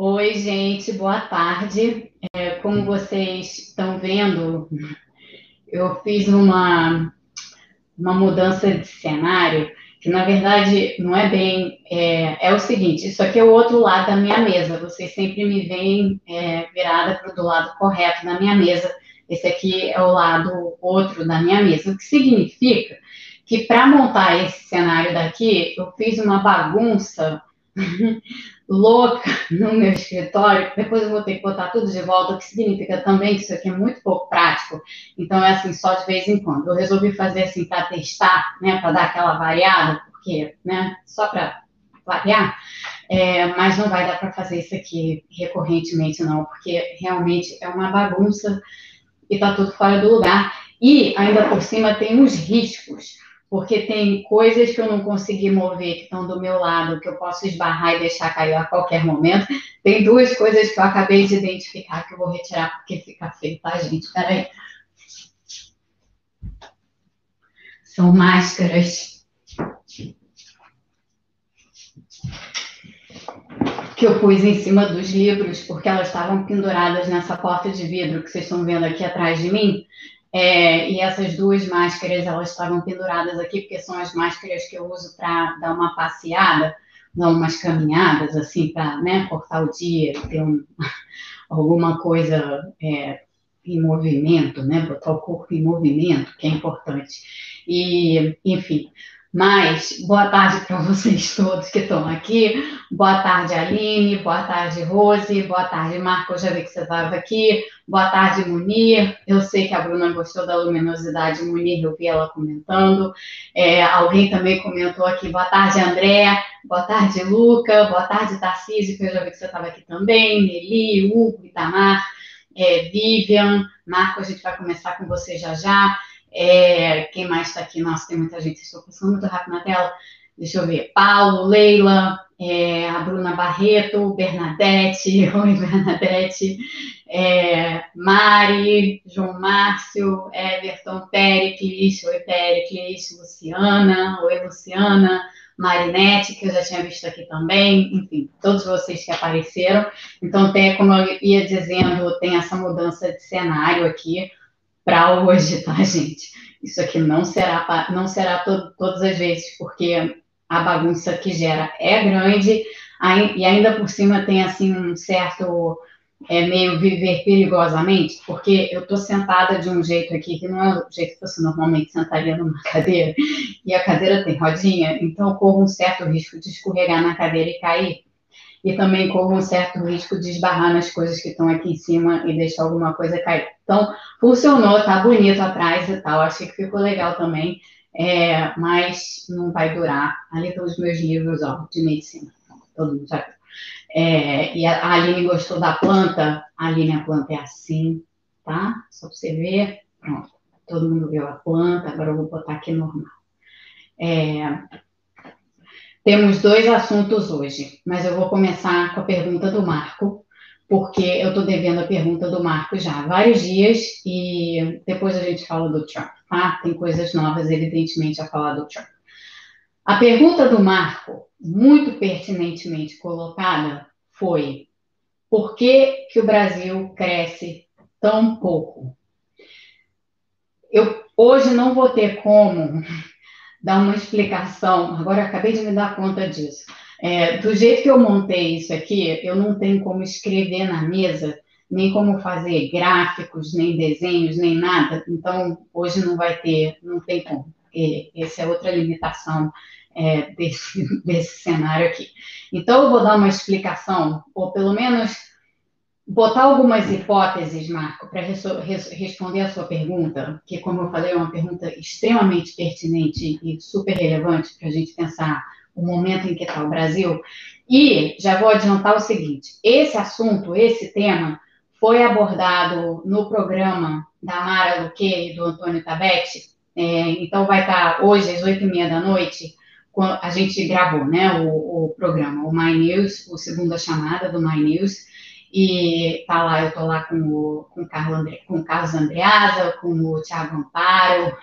Oi, gente, boa tarde. É, como vocês estão vendo, eu fiz uma, uma mudança de cenário, que na verdade não é bem. É, é o seguinte: isso aqui é o outro lado da minha mesa. Vocês sempre me veem é, virada para o lado correto da minha mesa. Esse aqui é o lado outro da minha mesa. O que significa que para montar esse cenário daqui, eu fiz uma bagunça louca no meu escritório, depois eu vou ter que botar tudo de volta, o que significa também que isso aqui é muito pouco prático, então é assim, só de vez em quando. Eu resolvi fazer assim para testar, né, para dar aquela variada, porque, né, só para variar, é, mas não vai dar para fazer isso aqui recorrentemente, não, porque realmente é uma bagunça e tá tudo fora do lugar. E ainda por cima tem uns riscos porque tem coisas que eu não consegui mover, que estão do meu lado, que eu posso esbarrar e deixar cair a qualquer momento. Tem duas coisas que eu acabei de identificar que eu vou retirar porque fica feio, tá, gente? Peraí. São máscaras que eu pus em cima dos livros, porque elas estavam penduradas nessa porta de vidro que vocês estão vendo aqui atrás de mim. É, e essas duas máscaras, elas estavam penduradas aqui, porque são as máscaras que eu uso para dar uma passeada, dar umas caminhadas, assim, para né, cortar o dia, ter um, alguma coisa é, em movimento, né, botar o corpo em movimento, que é importante. E, enfim, mas boa tarde para vocês todos que estão aqui. Boa tarde, Aline. Boa tarde, Rose. Boa tarde, Marco. Eu já vi que você estava aqui. Boa tarde, Munir. Eu sei que a Bruna gostou da luminosidade Munir, eu vi ela comentando. É, alguém também comentou aqui. Boa tarde, André. Boa tarde, Luca. Boa tarde, Tarcísio, que eu já vi que você estava aqui também. Nelly, Hugo, Itamar, é, Vivian. Marco, a gente vai começar com você já já. É, quem mais está aqui? Nossa, tem muita gente. Estou passando muito rápido na tela. Deixa eu ver. Paulo, Leila, é, a Bruna Barreto, Bernadette, oi Bernadette, é, Mari, João Márcio, Everton, Pericles, oi Pericles, Luciana, oi Luciana, Marinette, que eu já tinha visto aqui também, enfim, todos vocês que apareceram. Então, tem, como eu ia dizendo, tem essa mudança de cenário aqui para hoje, tá, gente? Isso aqui não será, não será to, todas as vezes, porque a bagunça que gera é grande e ainda por cima tem assim um certo é, meio viver perigosamente, porque eu estou sentada de um jeito aqui que não é o jeito que você normalmente sentaria numa cadeira, e a cadeira tem rodinha, então eu corro um certo risco de escorregar na cadeira e cair e também corro um certo risco de esbarrar nas coisas que estão aqui em cima e deixar alguma coisa cair. Então, funcionou, tá bonito atrás e tal, achei que ficou legal também, é, mas não vai durar. Ali estão os meus livros, ó, de medicina, todo mundo já. É, e a Aline gostou da planta, a Aline, a planta é assim, tá? Só para você ver, pronto, todo mundo viu a planta, agora eu vou botar aqui normal. É, temos dois assuntos hoje, mas eu vou começar com a pergunta do Marco, porque eu estou devendo a pergunta do Marco já há vários dias e depois a gente fala do Trump, tá? Tem coisas novas, evidentemente, a falar do Trump. A pergunta do Marco, muito pertinentemente colocada, foi: por que, que o Brasil cresce tão pouco? Eu hoje não vou ter como dar uma explicação. Agora, acabei de me dar conta disso. É, do jeito que eu montei isso aqui, eu não tenho como escrever na mesa, nem como fazer gráficos, nem desenhos, nem nada. Então, hoje não vai ter, não tem como. E essa é outra limitação é, desse, desse cenário aqui. Então, eu vou dar uma explicação, ou pelo menos botar algumas hipóteses, Marco, para responder a sua pergunta, que, como eu falei, é uma pergunta extremamente pertinente e super relevante para a gente pensar o momento em que está o Brasil. E já vou adiantar o seguinte: esse assunto, esse tema, foi abordado no programa da Mara Luque e do Antônio Tabetti. É, então, vai estar tá hoje, às oito e meia da noite, a gente gravou né, o, o programa, o My News, o segunda chamada do My News e tá lá, eu tô lá com o, com o, Carlos, André, com o Carlos Andreasa, com o Thiago Amparo,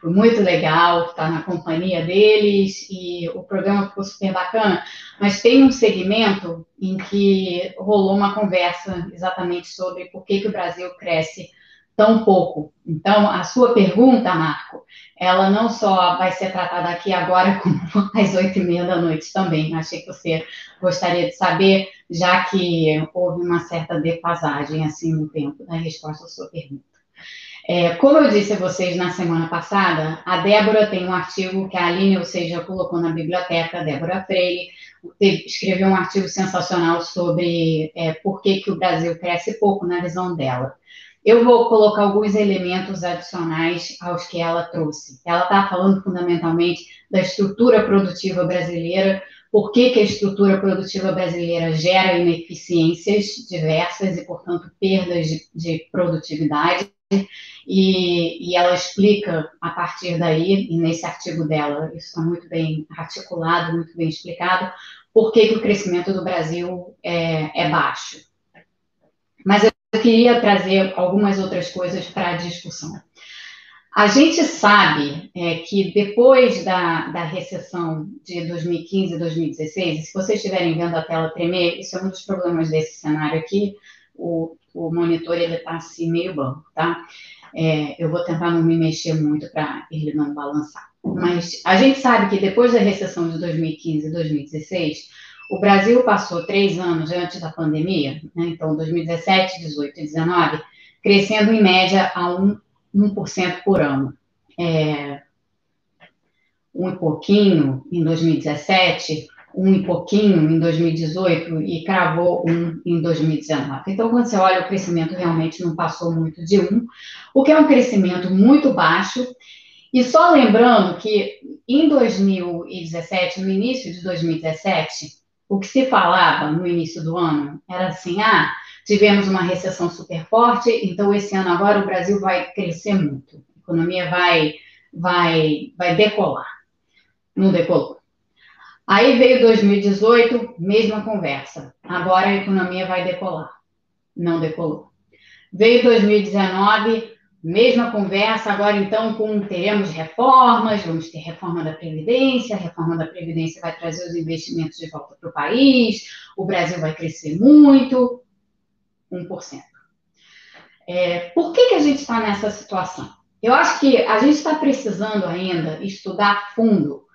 foi muito legal estar na companhia deles, e o programa ficou super bacana, mas tem um segmento em que rolou uma conversa exatamente sobre por que, que o Brasil cresce tão pouco. Então, a sua pergunta, Marco, ela não só vai ser tratada aqui agora, como às oito e meia da noite também. Achei que você gostaria de saber, já que houve uma certa defasagem assim no tempo da resposta à sua pergunta. É, como eu disse a vocês na semana passada, a Débora tem um artigo que a Aline, ou seja, colocou na biblioteca, Débora Freire, escreveu um artigo sensacional sobre é, por que, que o Brasil cresce pouco na visão dela. Eu vou colocar alguns elementos adicionais aos que ela trouxe. Ela está falando fundamentalmente da estrutura produtiva brasileira, por que, que a estrutura produtiva brasileira gera ineficiências diversas e, portanto, perdas de, de produtividade. E, e, ela explica a partir daí, e nesse artigo dela, isso está muito bem articulado, muito bem explicado, por que, que o crescimento do Brasil é, é baixo. Mas eu eu queria trazer algumas outras coisas para a discussão. A gente sabe é, que depois da, da recessão de 2015 e 2016, se vocês estiverem vendo a tela tremer, isso é um dos problemas desse cenário aqui, o, o monitor está assim meio banco, tá? É, eu vou tentar não me mexer muito para ele não balançar. Mas a gente sabe que depois da recessão de 2015 e 2016, o Brasil passou três anos antes da pandemia, né, então 2017, 18 e 19, crescendo em média a 1%, 1 por ano. É, um e pouquinho em 2017, um e pouquinho em 2018 e cravou um em 2019. Então, quando você olha, o crescimento realmente não passou muito de um, o que é um crescimento muito baixo. E só lembrando que em 2017, no início de 2017, o que se falava no início do ano era assim: ah, tivemos uma recessão super forte, então esse ano agora o Brasil vai crescer muito, a economia vai, vai, vai decolar. Não decolou. Aí veio 2018, mesma conversa. Agora a economia vai decolar. Não decolou. Veio 2019, Mesma conversa agora, então, com teremos reformas, vamos ter reforma da Previdência, a reforma da Previdência vai trazer os investimentos de volta para o país, o Brasil vai crescer muito, 1%. É, por que, que a gente está nessa situação? Eu acho que a gente está precisando ainda estudar fundo,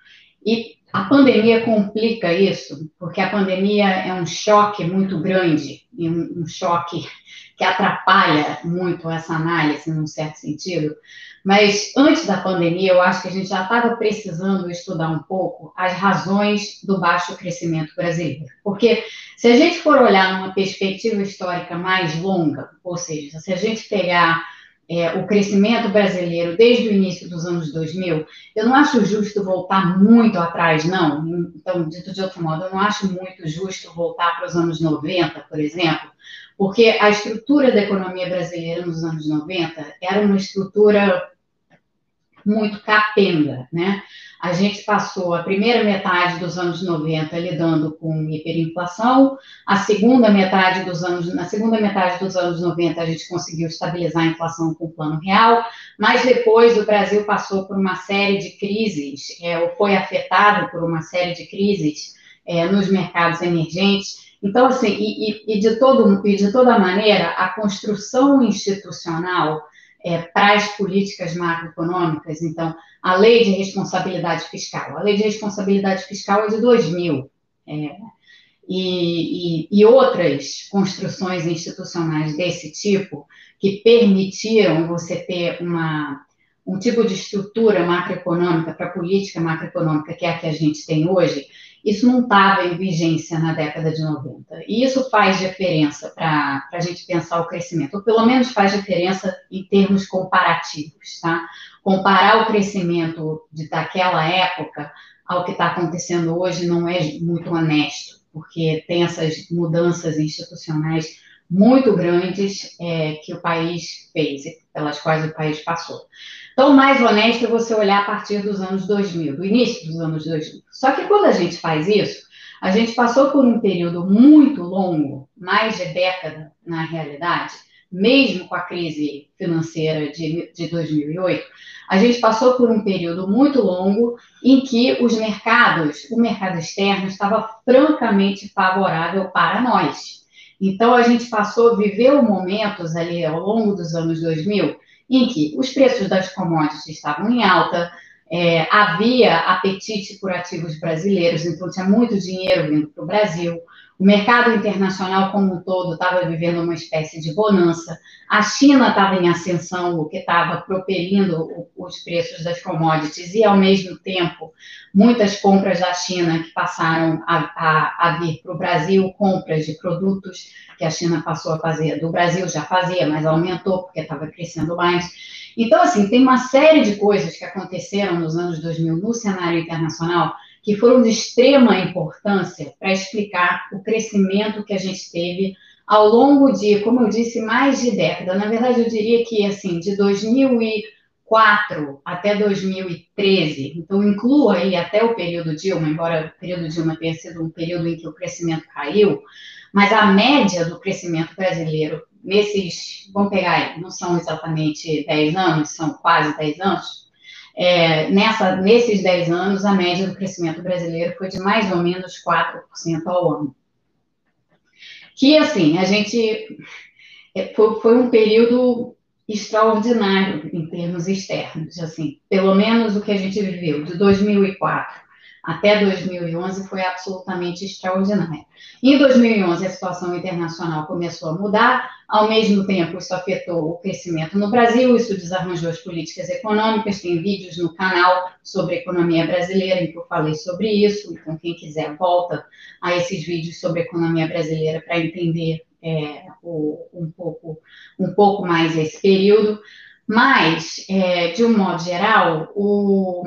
e a pandemia complica isso, porque a pandemia é um choque muito grande, um, um choque que atrapalha muito essa análise, num certo sentido. Mas antes da pandemia, eu acho que a gente já estava precisando estudar um pouco as razões do baixo crescimento brasileiro. Porque se a gente for olhar numa perspectiva histórica mais longa, ou seja, se a gente pegar é, o crescimento brasileiro desde o início dos anos 2000, eu não acho justo voltar muito atrás, não. Então, dito de outro modo, eu não acho muito justo voltar para os anos 90, por exemplo, porque a estrutura da economia brasileira nos anos 90 era uma estrutura muito capenga, né? A gente passou a primeira metade dos anos 90 lidando com hiperinflação, a segunda metade dos anos, na segunda metade dos anos 90 a gente conseguiu estabilizar a inflação com o plano real, mas depois o Brasil passou por uma série de crises, é, ou foi afetado por uma série de crises é, nos mercados emergentes, então, assim, e, e, de todo, e de toda maneira, a construção institucional é, para as políticas macroeconômicas, então, a lei de responsabilidade fiscal. A lei de responsabilidade fiscal é de 2000. É, e, e, e, outras construções institucionais desse tipo que permitiram você ter uma, um tipo de estrutura macroeconômica para política macroeconômica que é a que a gente tem hoje, isso não estava em vigência na década de 90. E isso faz diferença para a gente pensar o crescimento, ou pelo menos faz diferença em termos comparativos, tá? Comparar o crescimento de, daquela época ao que está acontecendo hoje não é muito honesto, porque tem essas mudanças institucionais muito grandes é, que o país fez, pelas quais o país passou. Então, mais honesto é você olhar a partir dos anos 2000, do início dos anos 2000. Só que quando a gente faz isso, A gente passou por um período muito longo, mais de década na realidade, mesmo com a crise financeira de, de 2008, a gente passou por um período muito longo em que os mercados, o mercado externo estava francamente favorável para nós. Então, a gente passou, viveu momentos ali ao longo dos anos 2000 em que os preços das commodities estavam em alta, é, havia apetite por ativos brasileiros, então tinha muito dinheiro vindo para o Brasil, o mercado internacional como um todo estava vivendo uma espécie de bonança. A China estava em ascensão, o que estava propelindo os preços das commodities, e, ao mesmo tempo, muitas compras da China que passaram a, a, a vir para o Brasil, compras de produtos que a China passou a fazer. Do Brasil já fazia, mas aumentou porque estava crescendo mais. Então, assim, tem uma série de coisas que aconteceram nos anos 2000 no cenário internacional que foram de extrema importância para explicar o crescimento que a gente teve ao longo de, como eu disse, mais de década. Na verdade, eu diria que, assim, de 2004 até 2013, então inclua aí até o período Dilma, embora o período Dilma tenha sido um período em que o crescimento caiu, mas a média do crescimento brasileiro nesses, vamos pegar aí, não são exatamente 10 anos, são quase 10 anos, é, nessa, nesses 10 anos, a média do crescimento brasileiro foi de mais ou menos 4% ao ano. Que, assim, a gente. É, foi, foi um período extraordinário em termos externos, assim, pelo menos o que a gente viveu de 2004 até 2011 foi absolutamente extraordinária. Em 2011, a situação internacional começou a mudar, ao mesmo tempo, isso afetou o crescimento no Brasil, isso desarranjou as políticas econômicas. Tem vídeos no canal sobre economia brasileira em que eu falei sobre isso. Então, quem quiser, volta a esses vídeos sobre economia brasileira para entender é, o, um, pouco, um pouco mais esse período. Mas, é, de um modo geral, o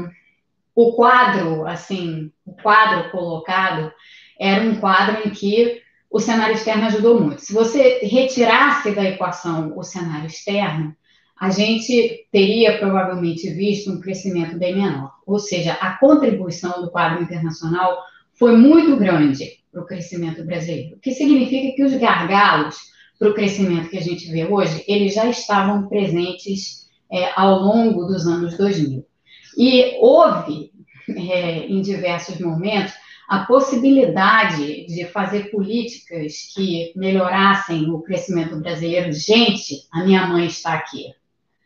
o quadro, assim, o quadro colocado era um quadro em que o cenário externo ajudou muito. Se você retirasse da equação o cenário externo, a gente teria provavelmente visto um crescimento bem menor. Ou seja, a contribuição do quadro internacional foi muito grande para o crescimento brasileiro, o que significa que os gargalos para o crescimento que a gente vê hoje, eles já estavam presentes é, ao longo dos anos 2000. E houve, é, em diversos momentos, a possibilidade de fazer políticas que melhorassem o crescimento brasileiro. Gente, a minha mãe está aqui.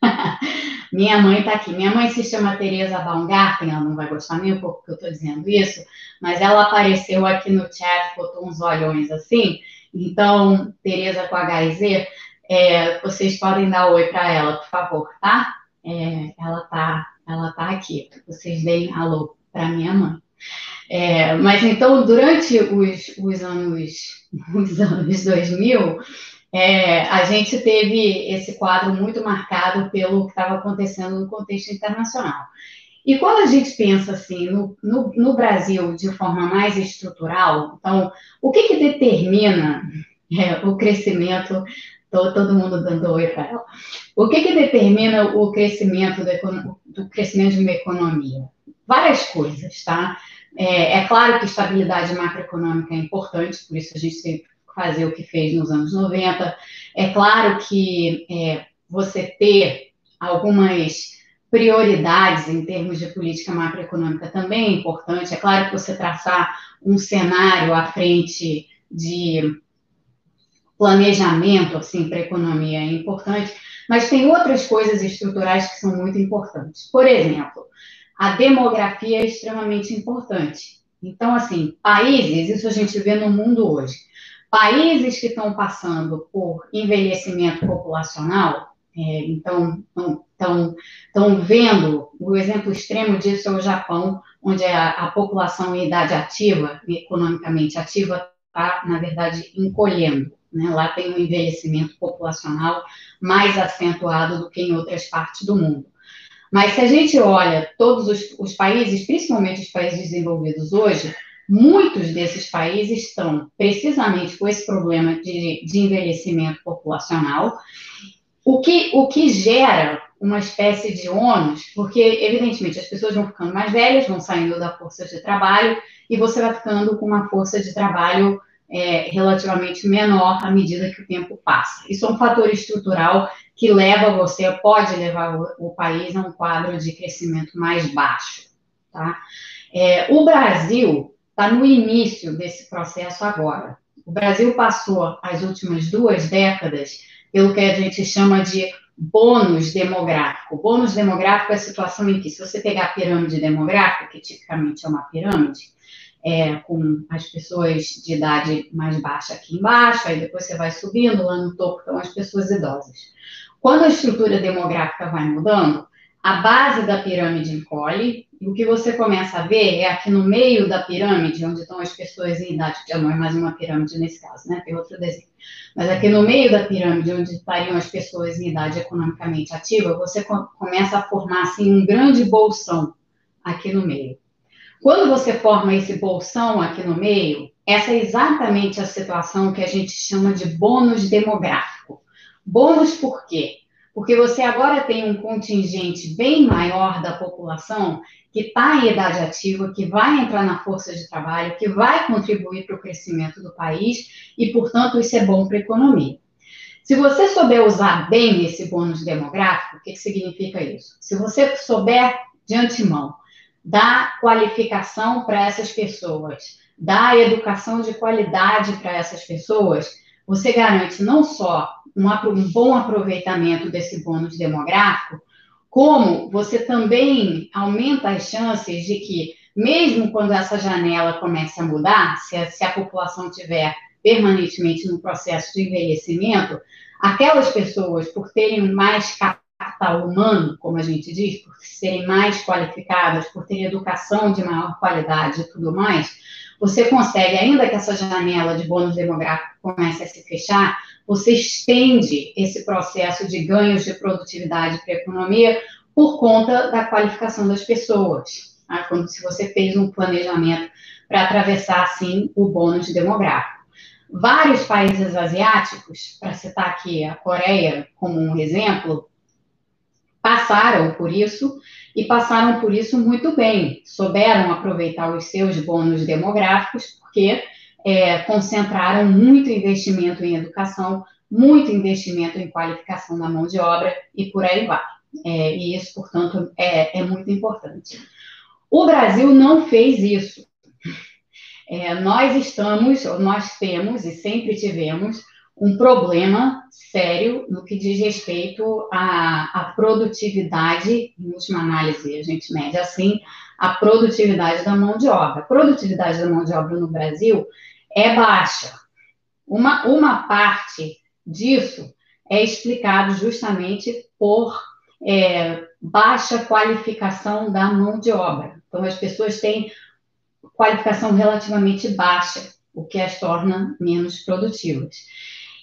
minha mãe está aqui. Minha mãe se chama Tereza Baumgarten, ela não vai gostar nem um pouco que eu estou dizendo isso, mas ela apareceu aqui no chat, botou uns olhões assim. Então, Tereza com HZ, é, vocês podem dar oi para ela, por favor, tá? É, ela está ela tá aqui. Vocês deem alô para minha mãe. É, mas então, durante os, os, anos, os anos 2000, é, a gente teve esse quadro muito marcado pelo que estava acontecendo no contexto internacional. E quando a gente pensa assim no, no, no Brasil de forma mais estrutural, então, o que, que determina é, o crescimento todo mundo dando oi para ela. O que, que determina o crescimento do, do, crescimento de uma economia? Várias coisas, tá? É, é, claro que estabilidade macroeconômica é importante, por isso a gente tem que fazer o que fez nos anos 90. É claro que é, você ter algumas prioridades em termos de política macroeconômica também é importante. É claro que você traçar um cenário à frente de planejamento assim para a economia é importante, mas tem outras coisas estruturais que são muito importantes. Por exemplo, a demografia é extremamente importante. Então, assim, países, isso a gente vê no mundo hoje, países que estão passando por envelhecimento populacional, é, então estão vendo, o exemplo extremo disso é o Japão, onde a, a população em idade ativa, economicamente ativa, está, na verdade, encolhendo. Né? Lá tem um envelhecimento populacional mais acentuado do que em outras partes do mundo. Mas se a gente olha todos os, os países, principalmente os países desenvolvidos hoje, muitos desses países estão precisamente com esse problema de, de envelhecimento populacional, o que, o que gera uma espécie de ônus, porque, evidentemente, as pessoas vão ficando mais velhas, vão saindo da força de trabalho, e você vai ficando com uma força de trabalho é, relativamente menor à medida que o tempo passa. Isso é um fator estrutural que leva você, pode levar o, o país a um quadro de crescimento mais baixo. Tá? É, o Brasil está no início desse processo agora. O Brasil passou as últimas duas décadas pelo que a gente chama de bônus demográfico. Bônus demográfico é a situação em que, se você pegar a pirâmide demográfica, que tipicamente é uma pirâmide, é, com as pessoas de idade mais baixa aqui embaixo, aí depois você vai subindo, lá no topo estão as pessoas idosas. Quando a estrutura demográfica vai mudando, a base da pirâmide encolhe, e o que você começa a ver é aqui no meio da pirâmide, onde estão as pessoas em idade, já não é mais uma pirâmide nesse caso, né? Tem outro desenho. Mas aqui no meio da pirâmide, onde estariam as pessoas em idade economicamente ativa, você começa a formar assim um grande bolsão aqui no meio. Quando você forma esse bolsão aqui no meio, essa é exatamente a situação que a gente chama de bônus demográfico. Bônus por quê? Porque você agora tem um contingente bem maior da população que está em idade ativa, que vai entrar na força de trabalho, que vai contribuir para o crescimento do país e, portanto, isso é bom para a economia. Se você souber usar bem esse bônus demográfico, o que, que significa isso? Se você souber de antemão dar qualificação para essas pessoas, dar educação de qualidade para essas pessoas, você garante não só um, bom aproveitamento desse bônus demográfico, como você também aumenta as chances de que, mesmo quando essa janela comece a mudar, se a, se a população tiver permanentemente no processo de envelhecimento, aquelas pessoas, por terem mais capital humano, como a gente diz, por serem mais qualificadas, por terem educação de maior qualidade e tudo mais, você consegue, ainda que essa janela de bônus demográfico comece a se fechar, você estende esse processo de ganhos de produtividade para a economia por conta da qualificação das pessoas. Tá? Quando se você fez um planejamento para atravessar, assim, o bônus demográfico. Vários países asiáticos, para citar aqui a Coreia como um exemplo, passaram por isso e passaram por isso muito bem, souberam aproveitar os seus bônus demográficos, porque é, concentraram muito investimento em educação, muito investimento em qualificação da mão de obra e por aí vai. É, e isso, portanto, é, é, muito importante. O Brasil não fez isso. É, nós estamos, nós temos e sempre tivemos um problema sério no que diz respeito à, à, produtividade, em última análise, a gente mede assim, a produtividade da mão de obra. A produtividade da mão de obra no Brasil é baixa. Uma, uma parte disso é explicado justamente por é, baixa qualificação da mão de obra. Então, as pessoas têm qualificação relativamente baixa, o que as torna menos produtivas.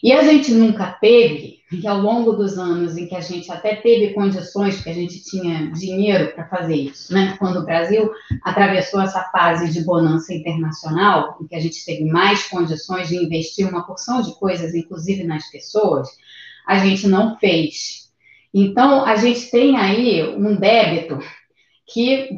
E a gente nunca teve, e ao longo dos anos em que a gente até teve condições, porque a gente tinha dinheiro para fazer isso, né? Quando o Brasil atravessou essa fase de bonança internacional, em que a gente teve mais condições de investir uma porção de coisas, inclusive nas pessoas, a gente não fez. Então, a gente tem aí um débito que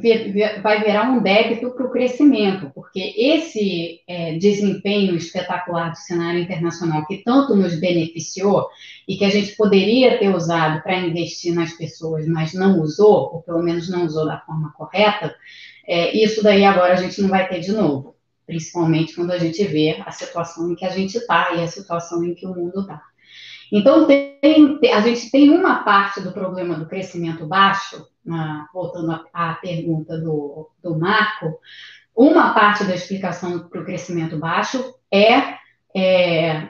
vai virar um débito para o crescimento, porque esse é, desempenho espetacular do cenário internacional que tanto nos beneficiou e que a gente poderia ter usado para investir nas pessoas, mas não usou, ou pelo menos não usou da forma correta, é, isso daí agora a gente não vai ter de novo, principalmente quando a gente vê a situação em que a gente está e a situação em que o mundo está. Então, tem, a gente tem uma parte do problema do crescimento baixo, ah, voltando à, pergunta do, do Marco, uma parte da explicação para o crescimento baixo é, é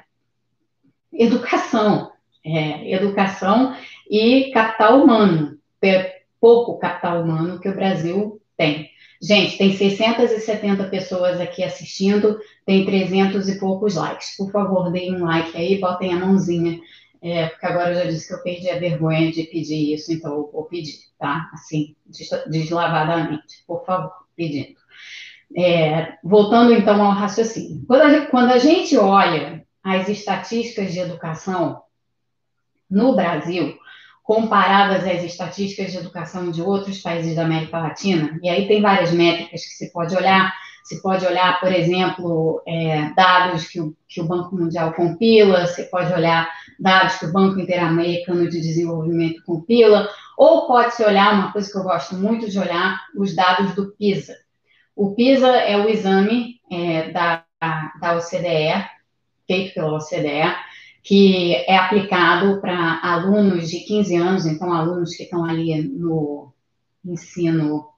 educação. É, educação e capital humano. É pouco capital humano que o Brasil tem. Gente, tem 670 pessoas aqui assistindo, tem 300 e poucos likes. Por favor, deem um like aí, botem a mãozinha, é, porque agora eu já disse que eu perdi a vergonha de pedir isso, então eu vou pedir, tá? Assim, deslavadamente, por favor, pedindo. É, voltando então ao raciocínio. Quando a, quando a gente olha as estatísticas de educação no Brasil, comparadas às estatísticas de educação de outros países da América Latina. E aí tem várias métricas que se pode olhar. Se pode olhar, por exemplo, é, dados que o, que o Banco Mundial compila, você pode olhar dados que o Banco Interamericano de Desenvolvimento compila, ou pode-se olhar, uma coisa que eu gosto muito de olhar, os dados do PISA. O PISA é o exame é, da, da OCDE, feito pela OCDE, que é aplicado para alunos de 15 anos, então alunos que estão ali no ensino,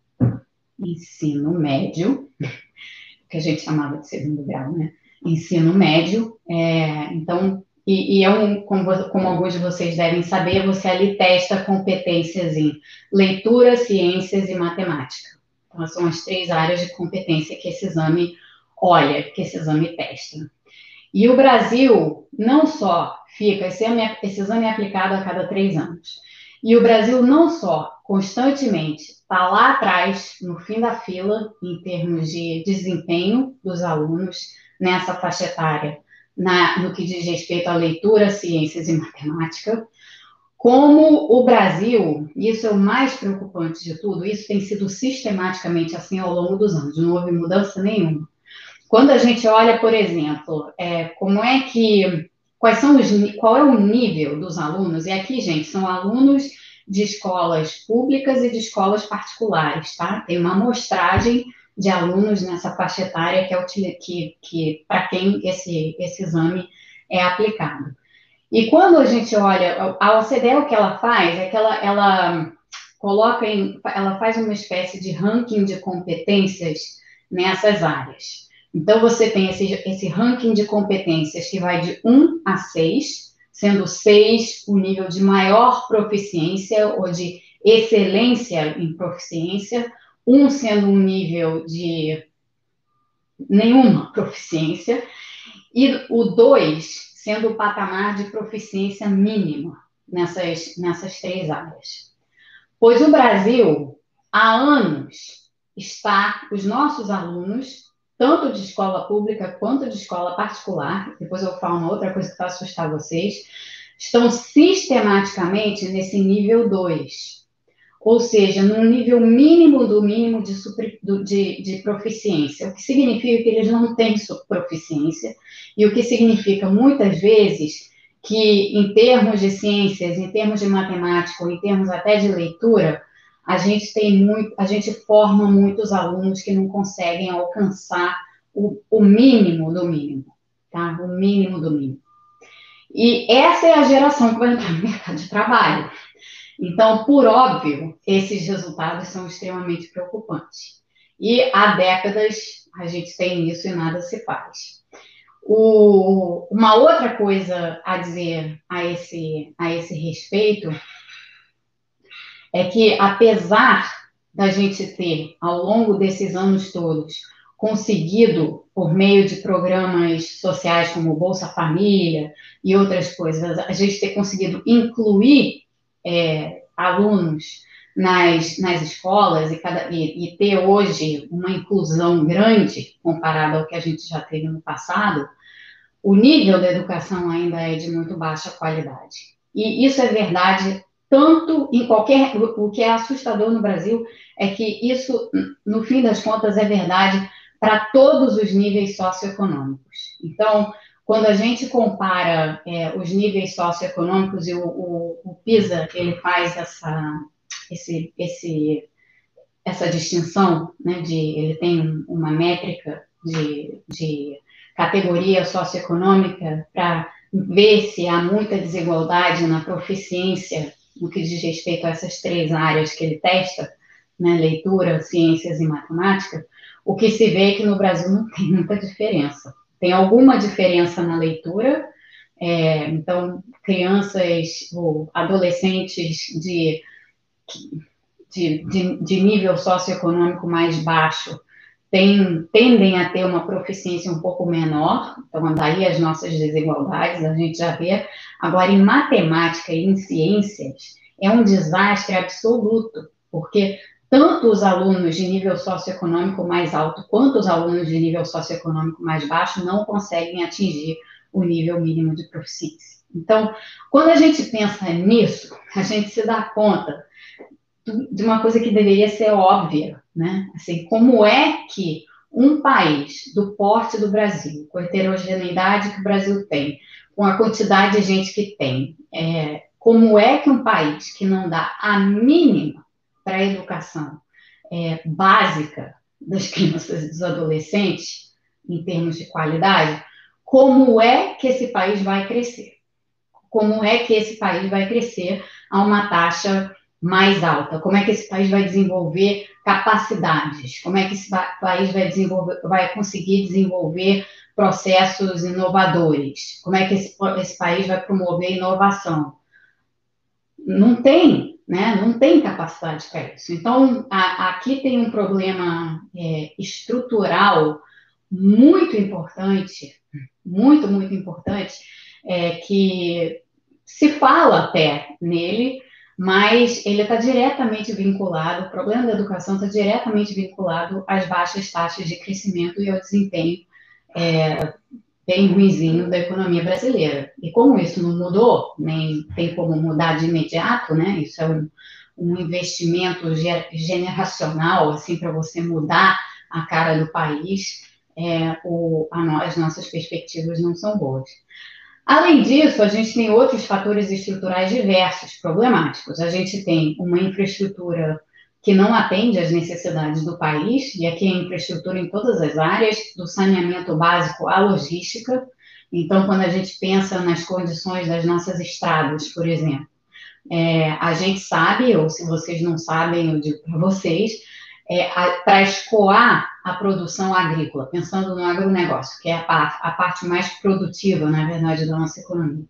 ensino médio, que a gente chamava de segundo grau, né? Ensino médio. É, então, e, e é um, como, como, alguns de vocês devem saber, você ali testa competências em leitura, ciências e matemática. Então, são as três áreas de competência que esse exame olha, que esse exame testa. E o Brasil não só fica, esse exame, é, esse exame é aplicado a cada três anos, e o Brasil não só constantemente está lá atrás, no fim da fila, em termos de desempenho dos alunos nessa faixa etária, na, no que diz respeito à leitura, ciências e matemática, como o Brasil, isso é o mais preocupante de tudo, isso tem sido sistematicamente assim ao longo dos anos, não houve mudança nenhuma. Quando a gente olha, por exemplo, é, como é que, quais são os, qual é o nível dos alunos, e aqui, gente, são alunos de escolas públicas e de escolas particulares, tá? Tem uma amostragem de alunos nessa faixa etária que, é, que, que para quem esse, esse exame é aplicado. E quando a gente olha, a OCDE o que ela faz é que ela, ela coloca em, ela faz uma espécie de ranking de competências nessas áreas. Então você tem esse, esse ranking de competências que vai de 1 a 6, sendo 6 o nível de maior proficiência ou de excelência em proficiência, um sendo um nível de nenhuma proficiência, e o 2 sendo o patamar de proficiência mínima nessas, nessas três áreas. Pois o Brasil, há anos, está, os nossos alunos, tanto de escola pública quanto de escola particular, depois eu falo uma outra coisa que vai assustar vocês, estão sistematicamente nesse nível 2 ou seja, num nível mínimo do mínimo de, super, de, de proficiência, o que significa que eles não têm proficiência, e o que significa muitas vezes que, em termos de ciências, em termos de matemática, em termos até de leitura, a gente tem muito, a gente forma muitos alunos que não conseguem alcançar o, o mínimo do mínimo, tá? O mínimo do mínimo. E essa é a geração que vai entrar no mercado de trabalho. Então, por óbvio, esses resultados são extremamente preocupantes. E há décadas a gente tem isso e nada se faz. O, uma outra coisa a dizer a esse, a esse respeito é que, apesar da gente ter, ao longo desses anos todos, conseguido, por meio de programas sociais como Bolsa Família e outras coisas, a gente ter conseguido incluir é, alunos nas, nas escolas e, cada, e, e, ter hoje uma inclusão grande comparado ao que a gente já teve no passado, o nível da educação ainda é de muito baixa qualidade. E isso é verdade tanto em qualquer. O que é assustador no Brasil é que isso, no fim das contas, é verdade para todos os níveis socioeconômicos. Então, quando a gente compara é, os níveis socioeconômicos e o, o, o, PISA, ele faz essa, esse, esse, essa distinção, né, de, ele tem uma métrica de, de categoria socioeconômica para ver se há muita desigualdade na proficiência no que diz respeito a essas três áreas que ele testa, né, leitura, ciências e matemática, o que se vê é que no Brasil não tem muita diferença. Tem alguma diferença na leitura, é, então, crianças ou adolescentes de, de, de, de nível socioeconômico mais baixo tem, tendem a ter uma proficiência um pouco menor, então daí as nossas desigualdades, a gente já vê. Agora, em matemática e em ciências, é um desastre absoluto, porque tanto os alunos de nível socioeconômico mais alto quanto os alunos de nível socioeconômico mais baixo não conseguem atingir o nível mínimo de proficiência. Então, quando a gente pensa nisso, a gente se dá conta de uma coisa que deveria ser óbvia, né? Assim, como é que um país do porte do Brasil, com a heterogeneidade que o Brasil tem, com a quantidade de gente que tem, é, como é que um país que não dá a mínima para a educação é, básica das crianças e dos adolescentes, em termos de qualidade, como é que esse país vai crescer? Como é que esse país vai crescer a uma taxa mais alta? Como é que esse país vai desenvolver capacidades? Como é que esse país vai, desenvolver, vai conseguir desenvolver processos inovadores? Como é que esse, esse país vai promover inovação? Não tem, né? Não tem capacidade para isso. Então, a, aqui tem um problema é, estrutural muito importante, muito, muito importante, é, que se fala até nele, mas ele está diretamente vinculado, o problema da educação está diretamente vinculado às baixas taxas de crescimento e ao desempenho é, bem ruizinho da economia brasileira. E como isso não mudou, nem tem como mudar de imediato, né? Isso é um, um investimento generacional, assim, para você mudar a cara do país, é, o, a, as nossas perspectivas não são boas. Além disso, a gente tem outros fatores estruturais diversos, problemáticos. A gente tem uma infraestrutura que não atende às necessidades do país, e aqui é infraestrutura em todas as áreas, do saneamento básico à logística. Então, quando a gente pensa nas condições das nossas estradas, por exemplo, é, a gente sabe, ou se vocês não sabem, eu digo para vocês, é, para escoar a produção agrícola, pensando no agronegócio, que é a a parte mais produtiva, na verdade, da nossa economia.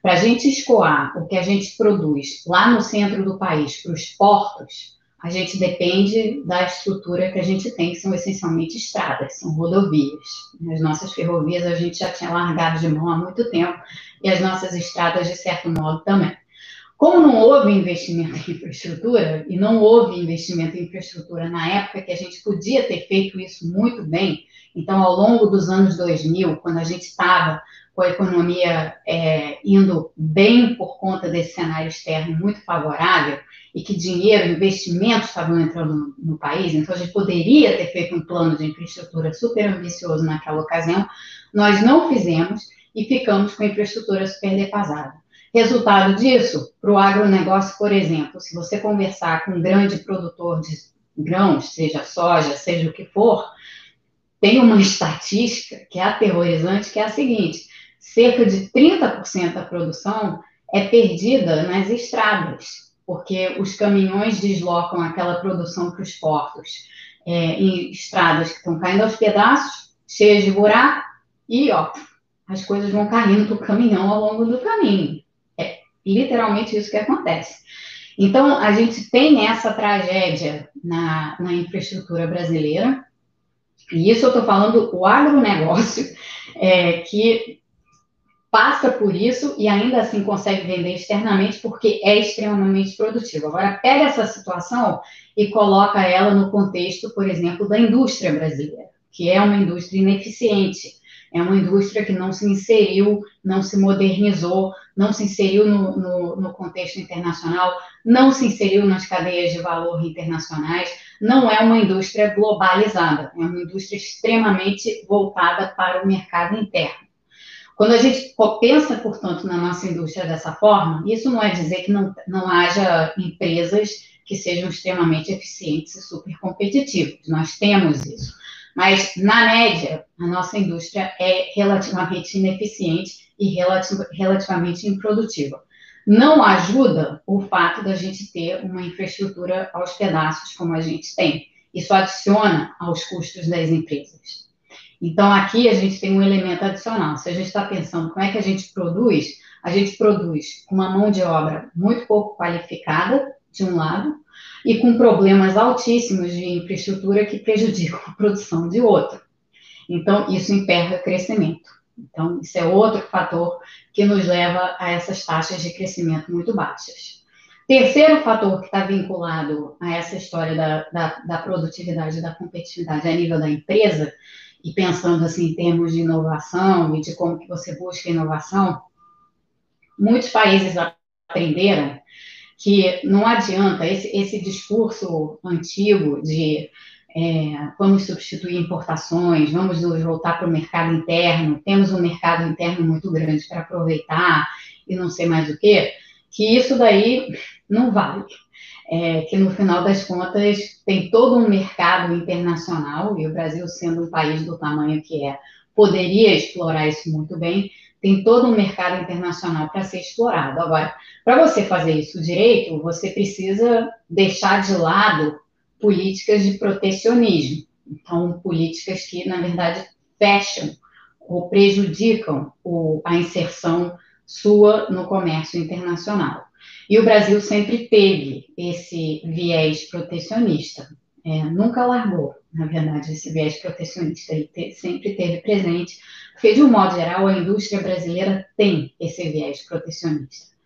Para a gente escoar o que a gente produz lá no centro do país para os portos, a gente depende da estrutura que a gente tem, que são essencialmente estradas, são rodovias. As nossas ferrovias a gente já tinha largado de mão há muito tempo, e as nossas estradas, de certo modo, também. Como não houve investimento em infraestrutura, e não houve investimento em infraestrutura na época que a gente podia ter feito isso muito bem, então, ao longo dos anos 2000, quando a gente estava com a economia é, indo bem por conta desse cenário externo muito favorável, e que dinheiro, investimentos estavam entrando no, no país, então a gente poderia ter feito um plano de infraestrutura super ambicioso naquela ocasião, nós não fizemos e ficamos com a infraestrutura super defasada. Resultado disso, para o agronegócio, por exemplo, se você conversar com um grande produtor de grãos, seja soja, seja o que for, tem uma estatística que é aterrorizante, que é a seguinte: cerca de 30% da produção é perdida nas estradas, porque os caminhões deslocam aquela produção para os portos é, em estradas que estão caindo aos pedaços, cheias de buraco, e ó, as coisas vão caindo do caminhão ao longo do caminho literalmente isso que acontece. Então, a gente tem essa tragédia na, na infraestrutura brasileira, e isso eu estou falando o agronegócio, é, que passa por isso e ainda assim consegue vender externamente porque é extremamente produtivo. Agora, pega essa situação e coloca ela no contexto, por exemplo, da indústria brasileira, que é uma indústria ineficiente é uma indústria que não se inseriu, não se modernizou, não se inseriu no, no, no contexto internacional, não se inseriu nas cadeias de valor internacionais, não é uma indústria globalizada, é uma indústria extremamente voltada para o mercado interno. Quando a gente pensa, portanto, na nossa indústria dessa forma, isso não é dizer que não, não haja empresas que sejam extremamente eficientes e super competitivas. Nós temos isso. Mas, na média, a nossa indústria é relativamente ineficiente e relativamente improdutiva. Não ajuda o fato da gente ter uma infraestrutura aos pedaços como a gente tem. Isso adiciona aos custos das empresas. Então, aqui a gente tem um elemento adicional. Se a gente está pensando como é que a gente produz, a gente produz com uma mão de obra muito pouco qualificada, de um lado, e com problemas altíssimos de infraestrutura que prejudicam a produção de outro. Então, isso emperra crescimento. Então, isso é outro fator que nos leva a essas taxas de crescimento muito baixas. Terceiro fator que está vinculado a essa história da, da, da produtividade e da competitividade a nível da empresa, e pensando assim em termos de inovação e de como que você busca inovação, muitos países aprenderam que não adianta esse, esse discurso antigo de é, vamos substituir importações, vamos voltar para o mercado interno, temos um mercado interno muito grande para aproveitar e não sei mais o quê, que isso daí não vale. É, que no final das contas tem todo um mercado internacional, e o Brasil sendo um país do tamanho que é, poderia explorar isso muito bem, tem todo um mercado internacional para ser explorado. Agora, para você fazer isso direito, você precisa deixar de lado políticas de protecionismo. Então, políticas que, na verdade, fecham ou prejudicam o, a inserção sua no comércio internacional. E o Brasil sempre teve esse viés protecionista, é, nunca largou, na verdade, esse viés protecionista, ele te, sempre teve presente, porque, de um modo geral, a indústria brasileira tem esse viés protecionista.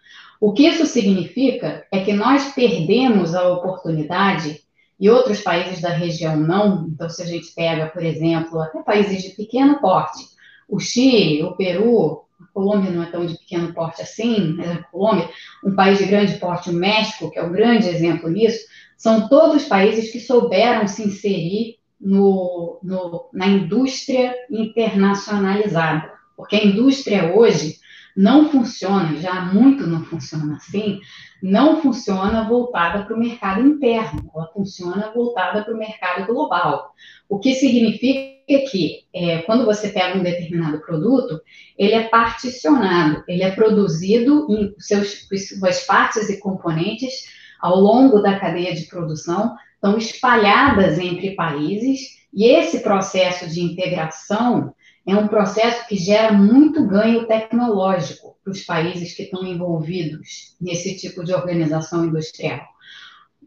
O que isso significa é que nós perdemos a oportunidade e outros países da região não. Então, se a gente pega, por exemplo, até países de pequeno porte, o Chile, o Peru, a Colômbia não é tão de pequeno porte assim, mas a Colômbia, um país de grande porte, o México, que é o grande exemplo nisso, são todos países que souberam se inserir no, no, na indústria internacionalizada. Porque a indústria hoje não funciona, já muito não funciona assim, não funciona voltada para o mercado interno, ela funciona voltada para o mercado global. O que significa que, é, quando você pega um determinado produto, ele é particionado, ele é produzido em seus, suas partes e componentes ao longo da cadeia de produção, estão espalhadas entre países, e esse processo de integração é um processo que gera muito ganho tecnológico para os países que estão envolvidos nesse tipo de organização industrial.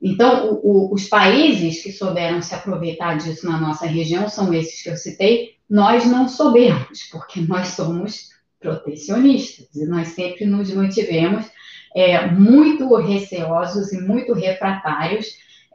Então, o, o, os países que souberam se aproveitar disso na nossa região são esses que eu citei. Nós não soubemos, porque nós somos protecionistas e nós sempre nos mantivemos é, muito receosos e muito refratários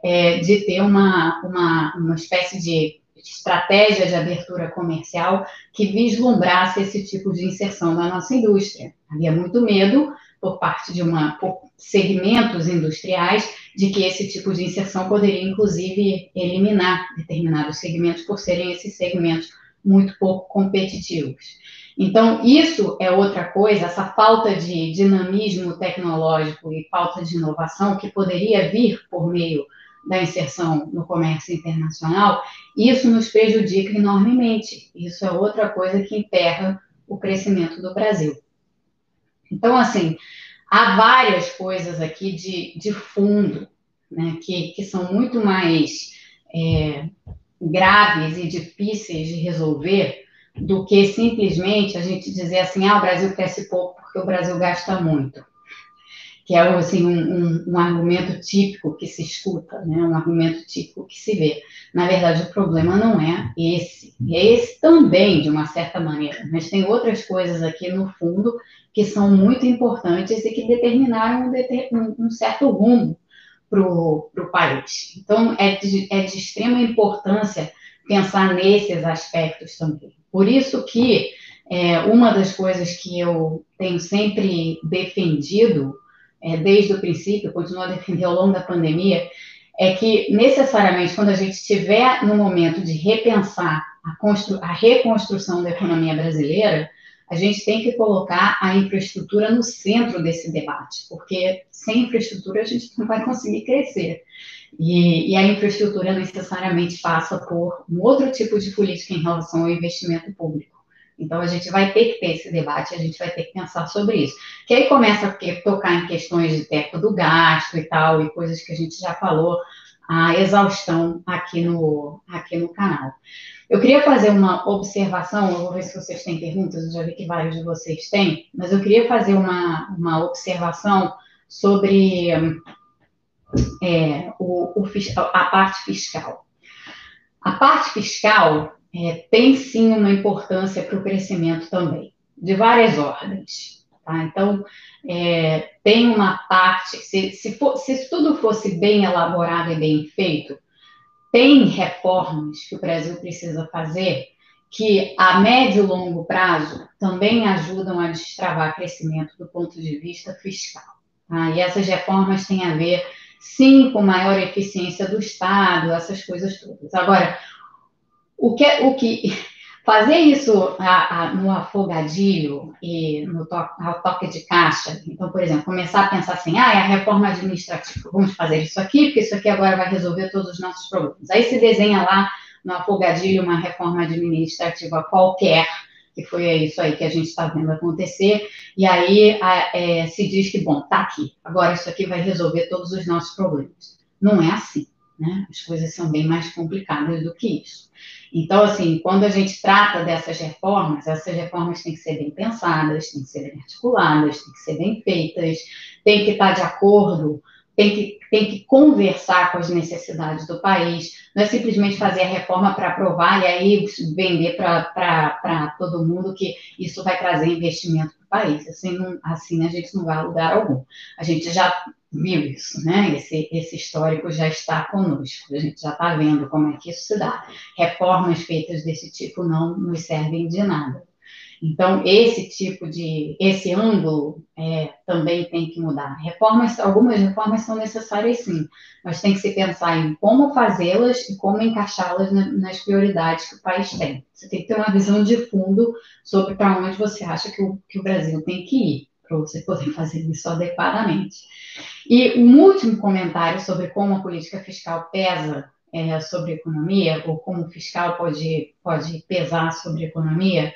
é, de ter uma, uma, uma espécie de estratégia de abertura comercial que vislumbrasse esse tipo de inserção na nossa indústria. Havia muito medo por parte de uma por segmentos industriais de que esse tipo de inserção poderia inclusive eliminar determinados segmentos por serem esses segmentos muito pouco competitivos. Então, isso é outra coisa, essa falta de dinamismo tecnológico e falta de inovação que poderia vir por meio da inserção no comércio internacional, isso nos prejudica enormemente. Isso é outra coisa que emperra o crescimento do Brasil. Então, assim, há várias coisas aqui de, de fundo, né, que, que são muito mais é, graves e difíceis de resolver do que simplesmente a gente dizer assim, ah, o Brasil cresce pouco porque o Brasil gasta muito, que é assim, um, um, um, argumento típico que se escuta, né? um argumento típico que se vê. Na verdade, o problema não é esse, é esse também, de uma certa maneira, mas tem outras coisas aqui no fundo que são muito importantes e que determinaram um, um certo rumo para o país. Então, é de, é de extrema importância pensar nesses aspectos também. Por isso que é, uma das coisas que eu tenho sempre defendido, é, desde o princípio, continuo a defender ao longo da pandemia, é que necessariamente quando a gente estiver no momento de repensar a, a reconstrução da economia brasileira, a gente tem que colocar a infraestrutura no centro desse debate, porque sem infraestrutura a gente não vai conseguir crescer. E, e, a infraestrutura necessariamente passa por um outro tipo de política em relação ao investimento público. Então, a gente vai ter que ter esse debate, a gente vai ter que pensar sobre isso. Que aí começa a tocar em questões de teto do gasto e tal, e coisas que a gente já falou, a exaustão aqui no, aqui no canal. Eu queria fazer uma observação, eu vou ver se vocês têm perguntas, eu já vi que vários de vocês têm, mas eu queria fazer uma, uma observação sobre é, o, o, a parte fiscal. A parte fiscal é, tem sim uma importância para o crescimento também, de várias ordens. Tá? Então, é, tem uma parte, se, se, for, se tudo fosse bem elaborado e bem feito, tem reformas que o Brasil precisa fazer que a médio e longo prazo também ajudam a destravar crescimento do ponto de vista fiscal. Tá? E essas reformas têm a ver, sim, com maior eficiência do Estado, essas coisas todas. Agora, o que, o que fazer isso a, a, no afogadilho e no to, toque de caixa, então, por exemplo, começar a pensar assim, ah, é a reforma administrativa, vamos fazer isso aqui, porque isso aqui agora vai resolver todos os nossos problemas. Aí se desenha lá no afogadilho uma reforma administrativa qualquer, que foi isso aí que a gente está vendo acontecer, e aí é, se diz que, bom, tá aqui, agora isso aqui vai resolver todos os nossos problemas. Não é assim, né? As coisas são bem mais complicadas do que isso. Então, assim, quando a gente trata dessas reformas, essas reformas têm que ser bem pensadas, têm que ser bem articuladas, têm que ser bem feitas, têm que estar de acordo tem que, tem que conversar com as necessidades do país, não é simplesmente fazer a reforma para aprovar e aí vender para todo mundo que isso vai trazer investimento para o país. Assim, não, assim a gente não vai a lugar algum. A gente já viu isso, né? Esse, esse histórico já está conosco, a gente já está vendo como é que isso se dá. Reformas feitas desse tipo não nos servem de nada. Então, esse tipo de, esse ângulo é, também tem que mudar. Reformas, algumas reformas são necessárias sim, mas tem que se pensar em como fazê-las e como encaixá-las na, nas prioridades que o país tem. Você tem que ter uma visão de fundo sobre para onde você acha que o, que o Brasil tem que ir, para você poder fazer isso adequadamente. E um último comentário sobre como a política fiscal pesa é, sobre a economia, ou como o fiscal pode, pode pesar sobre a economia,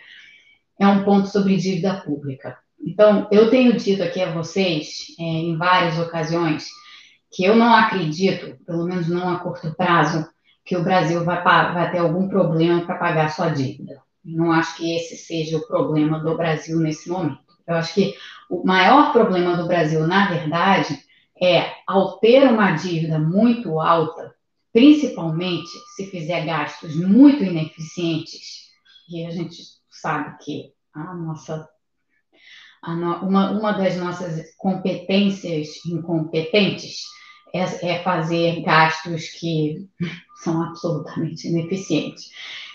é um ponto sobre dívida pública. Então, eu tenho dito aqui a vocês, é, em várias ocasiões, que eu não acredito, pelo menos não a curto prazo, que o Brasil vai, vai ter algum problema para pagar sua dívida. Não acho que esse seja o problema do Brasil nesse momento. Eu acho que o maior problema do Brasil, na verdade, é ao ter uma dívida muito alta, principalmente se fizer gastos muito ineficientes, e a gente sabe que a nossa a no, uma, uma das nossas competências incompetentes é, é fazer gastos que são absolutamente ineficientes.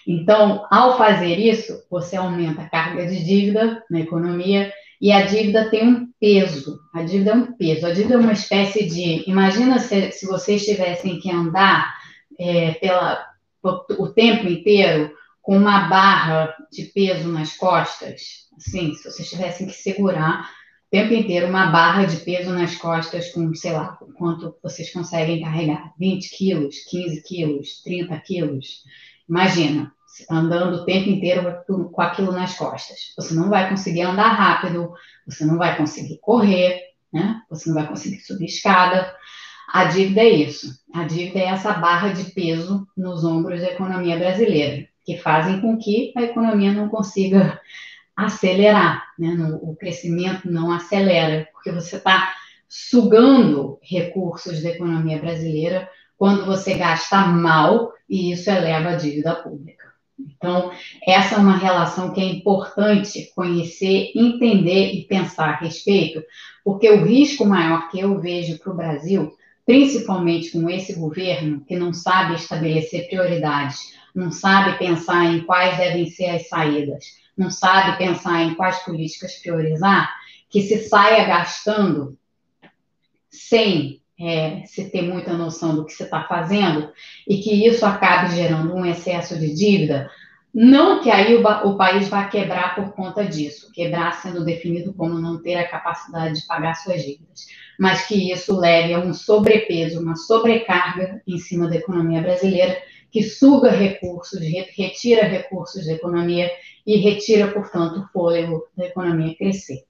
Então, ao fazer isso, você aumenta a carga de dívida na economia e a dívida tem um peso. A dívida é um peso. A dívida é uma espécie de. Imagina se, se vocês tivessem que andar é, pela, o tempo inteiro com uma barra de peso nas costas, assim, se vocês tivessem que segurar o tempo inteiro uma barra de peso nas costas com, sei lá, quanto vocês conseguem carregar, 20 quilos, 15 quilos, 30 quilos, imagina, andando o tempo inteiro com aquilo nas costas. Você não vai conseguir andar rápido, você não vai conseguir correr, né? Você não vai conseguir subir escada. A dívida é isso. A dívida é essa barra de peso nos ombros da economia brasileira que fazem com que a economia não consiga acelerar, né? o crescimento não acelera, porque você está sugando recursos da economia brasileira quando você gasta mal e isso eleva a dívida pública. Então, essa é uma relação que é importante conhecer, entender e pensar a respeito, porque o risco maior que eu vejo para o Brasil, principalmente com esse governo que não sabe estabelecer prioridades, não sabe pensar em quais devem ser as saídas, não sabe pensar em quais políticas priorizar, que se saia gastando sem é, se ter muita noção do que você está fazendo e que isso acabe gerando um excesso de dívida, não que aí o, o, país vá quebrar por conta disso, quebrar sendo definido como não ter a capacidade de pagar suas dívidas, mas que isso leve a um sobrepeso, uma sobrecarga em cima da economia brasileira que suga recursos, retira recursos da economia e retira, portanto, o fôlego da economia crescer.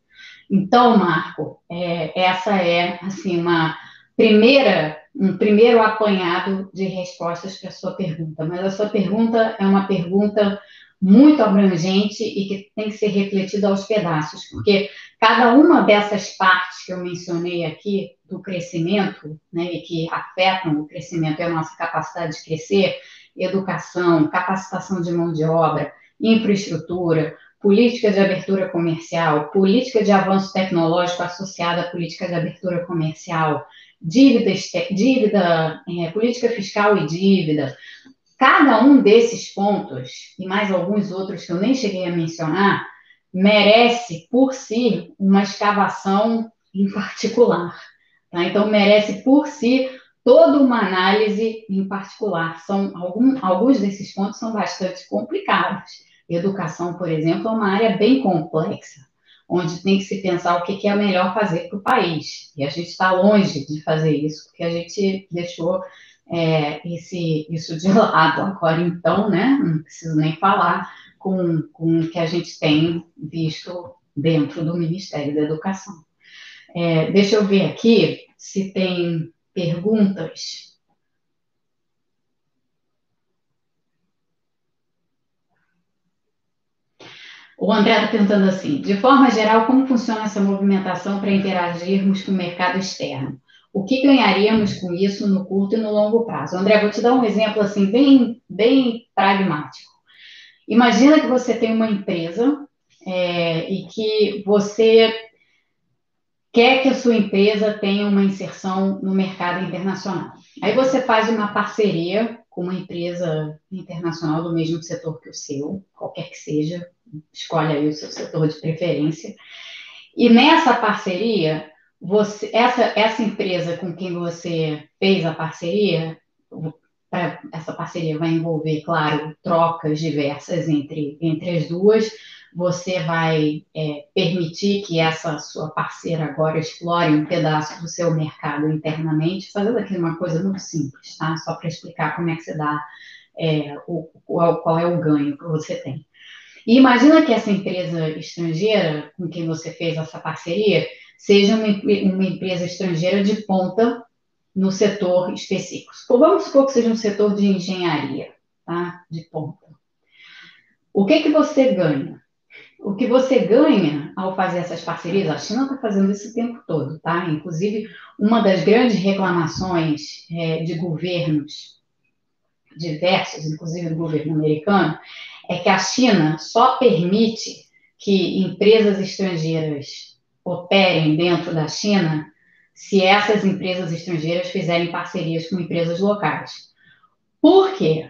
Então, Marco, é, essa é assim uma primeira um primeiro apanhado de respostas para a sua pergunta, mas a sua pergunta é uma pergunta muito abrangente e que tem que ser refletida aos pedaços, porque cada uma dessas partes que eu mencionei aqui do crescimento, né, e que afetam o crescimento e a nossa capacidade de crescer, educação, capacitação de mão de obra, infraestrutura, política de abertura comercial, política de avanço tecnológico associada à política de abertura comercial, dívida, dívida é, política fiscal e dívida, cada um desses pontos, e mais alguns outros que eu nem cheguei a mencionar, merece por si uma escavação em particular. Tá? Então, merece por si toda uma análise em particular. São algum, alguns desses pontos são bastante complicados. Educação, por exemplo, é uma área bem complexa, onde tem que se pensar o que é melhor fazer para o país. E a gente está longe de fazer isso, porque a gente deixou é, esse, isso de lado agora, então, né? Não preciso nem falar com, com o que a gente tem visto dentro do Ministério da Educação. É, deixa eu ver aqui se tem perguntas. O André está perguntando assim: de forma geral, como funciona essa movimentação para interagirmos com o mercado externo? O que ganharíamos com isso no curto e no longo prazo? André, vou te dar um exemplo assim bem, bem pragmático. Imagina que você tem uma empresa é, e que você quer que a sua empresa tenha uma inserção no mercado internacional. Aí você faz uma parceria com uma empresa internacional do mesmo setor que o seu, qualquer que seja, escolhe aí o seu setor de preferência. E nessa parceria, você, essa, essa empresa com quem você fez a parceria, essa parceria vai envolver, claro, trocas diversas entre, entre as duas, você vai é, permitir que essa sua parceira agora explore um pedaço do seu mercado internamente, fazendo aqui uma coisa muito simples, tá? Só para explicar como é que você dá, é, o, qual, qual é o ganho que você tem. E imagina que essa empresa estrangeira com quem você fez essa parceria seja uma, uma empresa estrangeira de ponta no setor específico. Vamos supor que seja um setor de engenharia, tá? De ponta. O que que você ganha? O que você ganha ao fazer essas parcerias, a China está fazendo isso o tempo todo, tá? Inclusive, uma das grandes reclamações é, de governos diversos, inclusive do governo americano, é que a China só permite que empresas estrangeiras operem dentro da China se essas empresas estrangeiras fizerem parcerias com empresas locais. Por quê?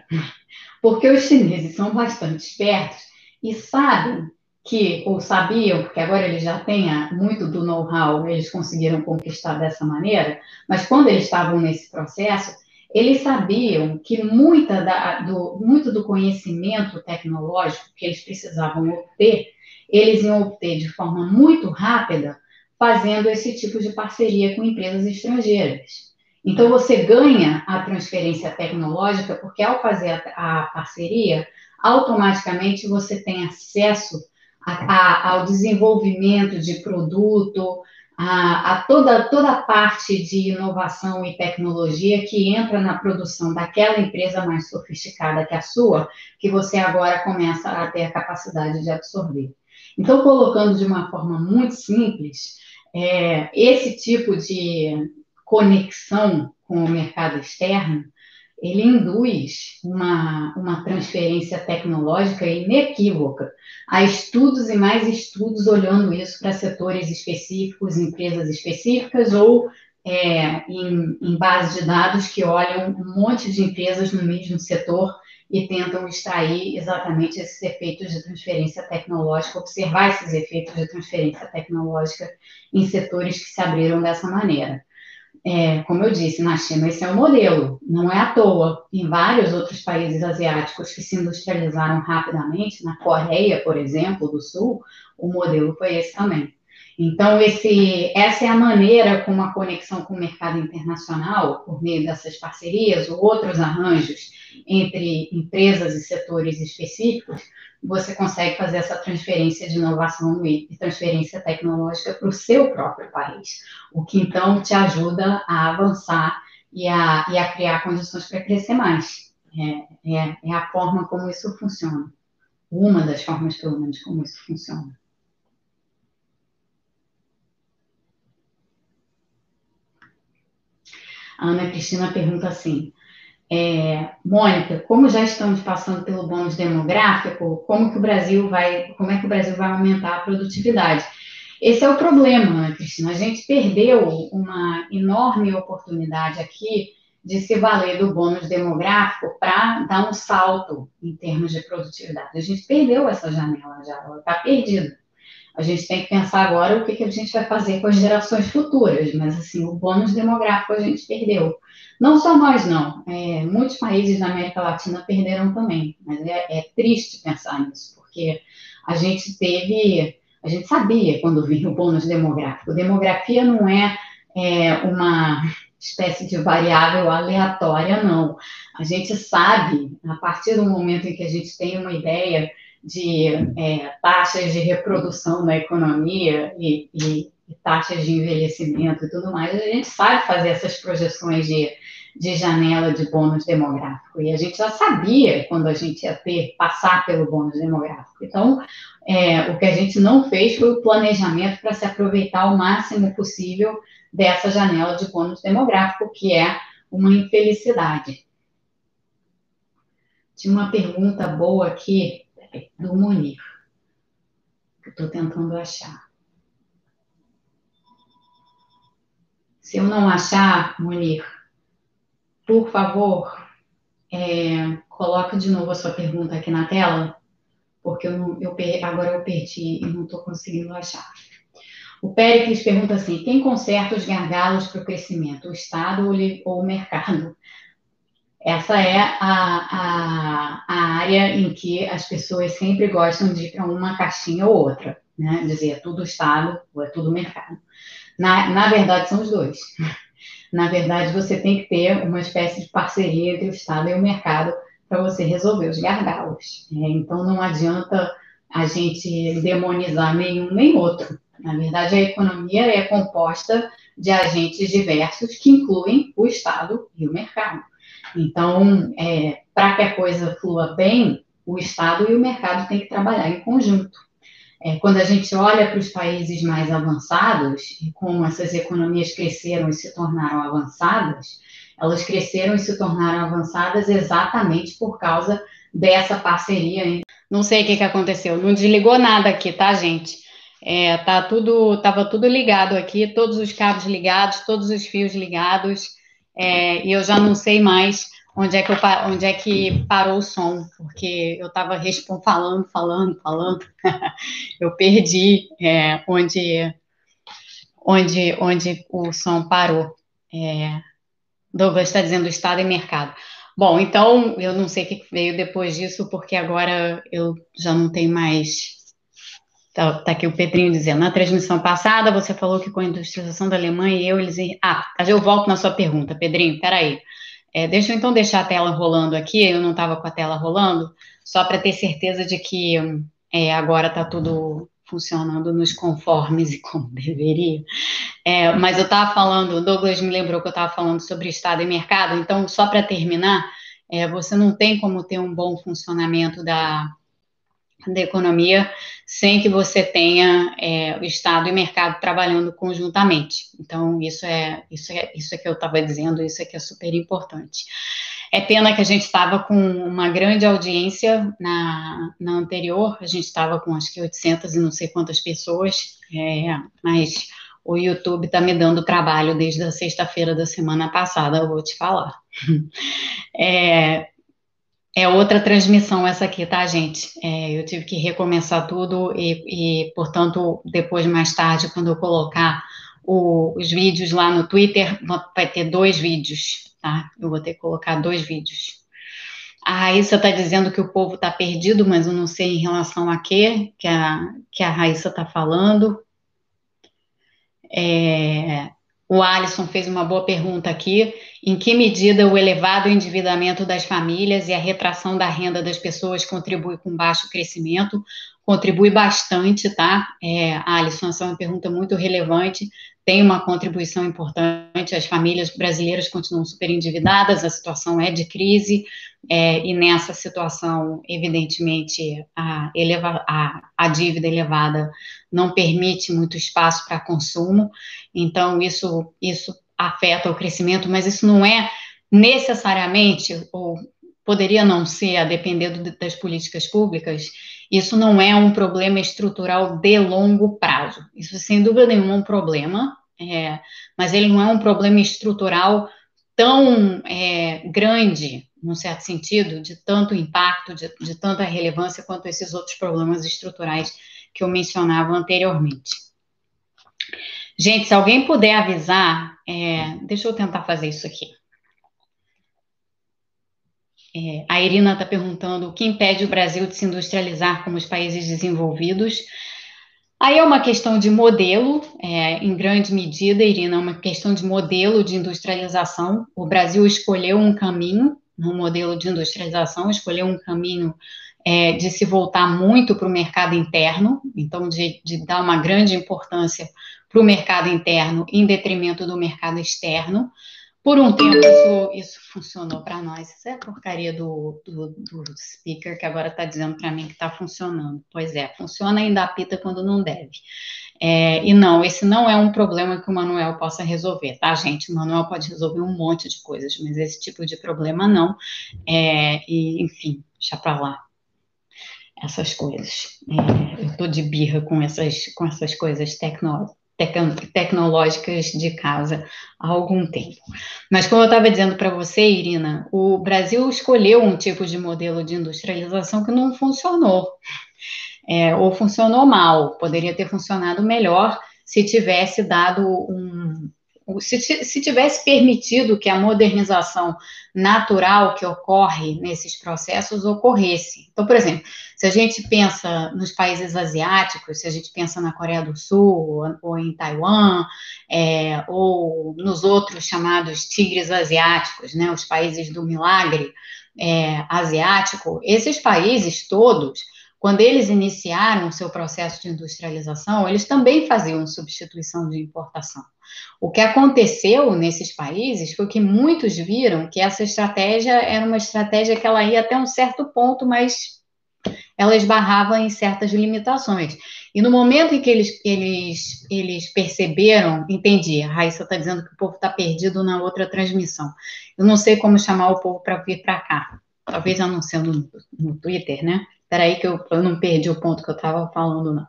Porque os chineses são bastante espertos e sabem que, ou sabiam, porque agora eles já têm muito do know-how, eles conseguiram conquistar dessa maneira, mas quando eles estavam nesse processo, eles sabiam que muita da, do, muito do conhecimento tecnológico que eles precisavam obter, eles iam obter de forma muito rápida, fazendo esse tipo de parceria com empresas estrangeiras. Então, você ganha a transferência tecnológica, porque ao fazer a, a parceria, automaticamente você tem acesso a, ao desenvolvimento de produto, a, a, toda, toda a parte de inovação e tecnologia que entra na produção daquela empresa mais sofisticada que a sua, que você agora começa a ter a capacidade de absorver. Então, colocando de uma forma muito simples, é, esse tipo de conexão com o mercado externo ele induz uma, uma transferência tecnológica inequívoca. Há estudos e mais estudos olhando isso para setores específicos, empresas específicas ou é, em, em bases de dados que olham um monte de empresas no mesmo setor e tentam extrair exatamente esses efeitos de transferência tecnológica, observar esses efeitos de transferência tecnológica em setores que se abriram dessa maneira é, como eu disse, na China esse é o modelo, não é à toa. Em vários outros países asiáticos que se industrializaram rapidamente, na Coreia, por exemplo, do Sul, o modelo foi esse também. Então, esse, essa é a maneira como a conexão com o mercado internacional, por meio dessas parcerias ou outros arranjos entre empresas e setores específicos, você consegue fazer essa transferência de inovação e transferência tecnológica para o seu próprio país, o que então te ajuda a avançar e a, e a criar condições para crescer mais. É, é, é a forma como isso funciona. Uma das formas, pelo menos, como isso funciona. A Ana Cristina pergunta assim: é, Mônica, como já estamos passando pelo bônus demográfico, como que o Brasil vai, como é que o Brasil vai aumentar a produtividade? Esse é o problema, né, Cristina. A gente perdeu uma enorme oportunidade aqui de se valer do bônus demográfico para dar um salto em termos de produtividade. A gente perdeu essa janela já, ela está perdida. A gente tem que pensar agora o que, que a gente vai fazer com as gerações futuras, mas assim, o bônus demográfico a gente perdeu. Não só nós, não. É, muitos países da América Latina perderam também, mas é, é triste pensar nisso, porque a gente teve, a gente sabia quando vinha o bônus demográfico. Demografia não é, é uma espécie de variável aleatória, não. A gente sabe, a partir do momento em que a gente tem uma ideia de é, taxas de reprodução na economia e, e, e, taxas de envelhecimento e tudo mais, a gente sabe fazer essas projeções de, de janela de bônus demográfico. E a gente já sabia quando a gente ia ter, passar pelo bônus demográfico. Então, é, o que a gente não fez foi o planejamento para se aproveitar o máximo possível dessa janela de bônus demográfico, que é uma infelicidade. Tinha uma pergunta boa aqui do Munir, que estou tentando achar. Se eu não achar, Munir, por favor, é, coloque de novo a sua pergunta aqui na tela, porque eu, eu agora eu perdi e não estou conseguindo achar. O Péricles pergunta assim: quem conserta os gargalos para o crescimento, o Estado ou o mercado? Essa é a, a, a, área em que as pessoas sempre gostam de ir para uma caixinha ou outra, né? Dizer é tudo Estado ou é tudo mercado. Na, na verdade, são os dois. Na verdade, você tem que ter uma espécie de parceria entre o Estado e o mercado para você resolver os gargalos. É, então, não adianta a gente demonizar nenhum nem outro. Na verdade, a economia é composta de agentes diversos que incluem o Estado e o mercado. Então, é, para que a coisa flua bem, o Estado e o mercado têm que trabalhar em conjunto. É, quando a gente olha para os países mais avançados, e como essas economias cresceram e se tornaram avançadas, elas cresceram e se tornaram avançadas exatamente por causa dessa parceria. Não sei o que, que aconteceu, não desligou nada aqui, tá, gente? É, tá tudo, tava tudo ligado aqui, todos os cabos ligados, todos os fios ligados, é, e eu já não sei mais onde é que, eu, onde é que parou o som, porque eu estava falando, falando, falando, eu perdi é, onde, onde, onde o som parou. É, Douglas está dizendo Estado e mercado. Bom, então eu não sei o que veio depois disso, porque agora eu já não tenho mais Está tá aqui o Pedrinho dizendo, na transmissão passada você falou que com a industrialização da Alemanha e eu, eles... Ah, eu volto na sua pergunta, Pedrinho, peraí. É, deixa eu então deixar a tela rolando aqui, eu não estava com a tela rolando, só para ter certeza de que é, agora está tudo funcionando nos conformes e como deveria. É, mas eu estava falando, o Douglas me lembrou que eu estava falando sobre Estado e mercado, então, só para terminar, é, você não tem como ter um bom funcionamento da, da economia sem que você tenha é, o Estado e o mercado trabalhando conjuntamente. Então, isso é isso é, isso é que eu estava dizendo, isso é que é super importante. É pena que a gente estava com uma grande audiência na, na anterior, a gente estava com acho que 800 e não sei quantas pessoas, é, mas o YouTube está me dando trabalho desde a sexta-feira da semana passada, eu vou te falar. É, é outra transmissão essa aqui, tá, gente? É, eu tive que recomeçar tudo e, e, portanto, depois, mais tarde, quando eu colocar o, os vídeos lá no Twitter, vai ter dois vídeos, tá? Eu vou ter que colocar dois vídeos. A Raíssa está dizendo que o povo está perdido, mas eu não sei em relação a quê que a, que a Raíssa está falando. É, o Alisson fez uma boa pergunta aqui. Em que medida o elevado endividamento das famílias e a retração da renda das pessoas contribui com baixo crescimento? Contribui bastante, tá? É, Alisson, essa é uma pergunta muito relevante tem uma contribuição importante. As famílias brasileiras continuam super endividadas, a situação é de crise, é, e nessa situação, evidentemente, a, eleva, a, a dívida elevada não permite muito espaço para consumo, então isso, isso afeta o crescimento, mas isso não é necessariamente, ou poderia não ser, a depender do, das políticas públicas, isso não é um problema estrutural de longo prazo. Isso, sem dúvida nenhuma, é um problema, é, mas ele não é um problema estrutural tão é, grande, num certo sentido, de tanto impacto, de, de tanta relevância quanto esses outros problemas estruturais que eu mencionava anteriormente. Gente, se alguém puder avisar, é, deixa eu tentar fazer isso aqui. É, a Irina está perguntando o que impede o Brasil de se industrializar como os países desenvolvidos. Aí é uma questão de modelo, é, em grande medida, Irina, é uma questão de modelo de industrialização. O Brasil escolheu um caminho, no modelo de industrialização, escolheu um caminho é, de se voltar muito para o mercado interno, então de, de dar uma grande importância para o mercado interno em detrimento do mercado externo. Por um tempo isso, isso funcionou para nós. Isso é a porcaria do, do, do speaker que agora está dizendo para mim que está funcionando. Pois é, funciona e ainda apita quando não deve. É, e não, esse não é um problema que o Manuel possa resolver, tá, gente? O Manuel pode resolver um monte de coisas, mas esse tipo de problema não. É, e, enfim, deixa para lá essas coisas. É, eu estou de birra com essas, com essas coisas tecnológicas tecnológicas de casa há algum tempo. Mas como eu estava dizendo para você, Irina, o Brasil escolheu um tipo de modelo de industrialização que não funcionou, é, ou funcionou mal, poderia ter funcionado melhor se tivesse dado um, se, se tivesse permitido que a modernização natural que ocorre nesses processos ocorresse. Então, por exemplo, se a gente pensa nos países asiáticos, se a gente pensa na Coreia do Sul, ou, em Taiwan, é, ou nos outros chamados tigres asiáticos, né, os países do milagre é, asiático, esses países todos quando eles iniciaram o seu processo de industrialização, eles também faziam substituição de importação. O que aconteceu nesses países foi que muitos viram que essa estratégia era uma estratégia que ela ia até um certo ponto, mas ela esbarrava em certas limitações. E no momento em que eles, eles, eles perceberam, entendi, a Raíssa está dizendo que o povo está perdido na outra transmissão. Eu não sei como chamar o povo para vir para cá. Talvez anunciando no, no Twitter, né? Espera aí que eu, eu não perdi o ponto que eu estava falando, não.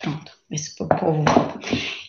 Pronto, esse povo.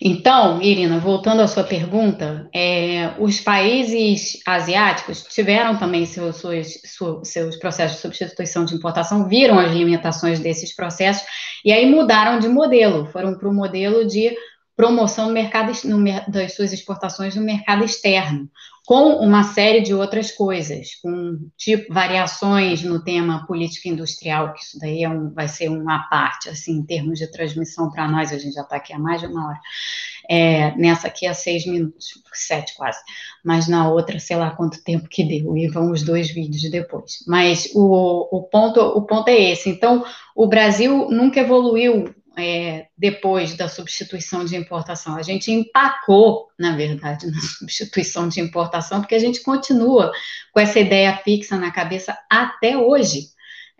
Então, Irina, voltando à sua pergunta, é, os países asiáticos tiveram também seus, seus, seus processos de substituição de importação, viram as limitações desses processos e aí mudaram de modelo, foram para o modelo de promoção no mercado, no, das suas exportações no mercado externo, com uma série de outras coisas, com tipo variações no tema política industrial, que isso daí é um, vai ser uma parte, assim, em termos de transmissão para nós, a gente já está aqui há mais de uma hora. É, nessa aqui há seis minutos, sete quase, mas na outra, sei lá quanto tempo que deu, e vão os dois vídeos depois. Mas o, o, ponto, o ponto é esse. Então, o Brasil nunca evoluiu é, depois da substituição de importação. A gente empacou, na verdade, na substituição de importação, porque a gente continua com essa ideia fixa na cabeça até hoje.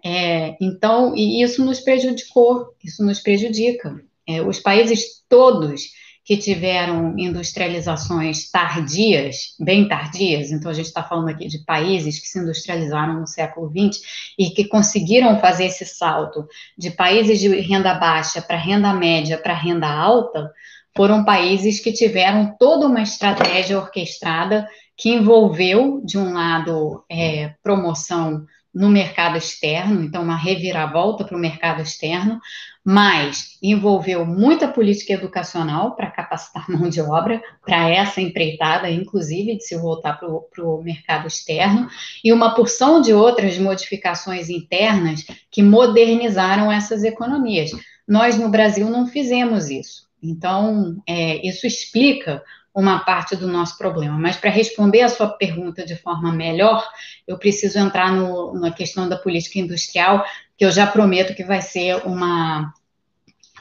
É, então, e isso nos prejudicou, isso nos prejudica. É, os países todos que tiveram industrializações tardias, bem tardias, então a gente está falando aqui de países que se industrializaram no século XX e que conseguiram fazer esse salto de países de renda baixa para renda média para renda alta, foram países que tiveram toda uma estratégia orquestrada que envolveu, de um lado, é, promoção no mercado externo, então uma reviravolta para o mercado externo, mas envolveu muita política educacional para capacitar mão de obra para essa empreitada, inclusive de se voltar para o mercado externo, e uma porção de outras modificações internas que modernizaram essas economias. Nós no Brasil não fizemos isso. Então, é, isso explica uma parte do nosso problema. Mas para responder a sua pergunta de forma melhor, eu preciso entrar no, na questão da política industrial, que eu já prometo que vai ser uma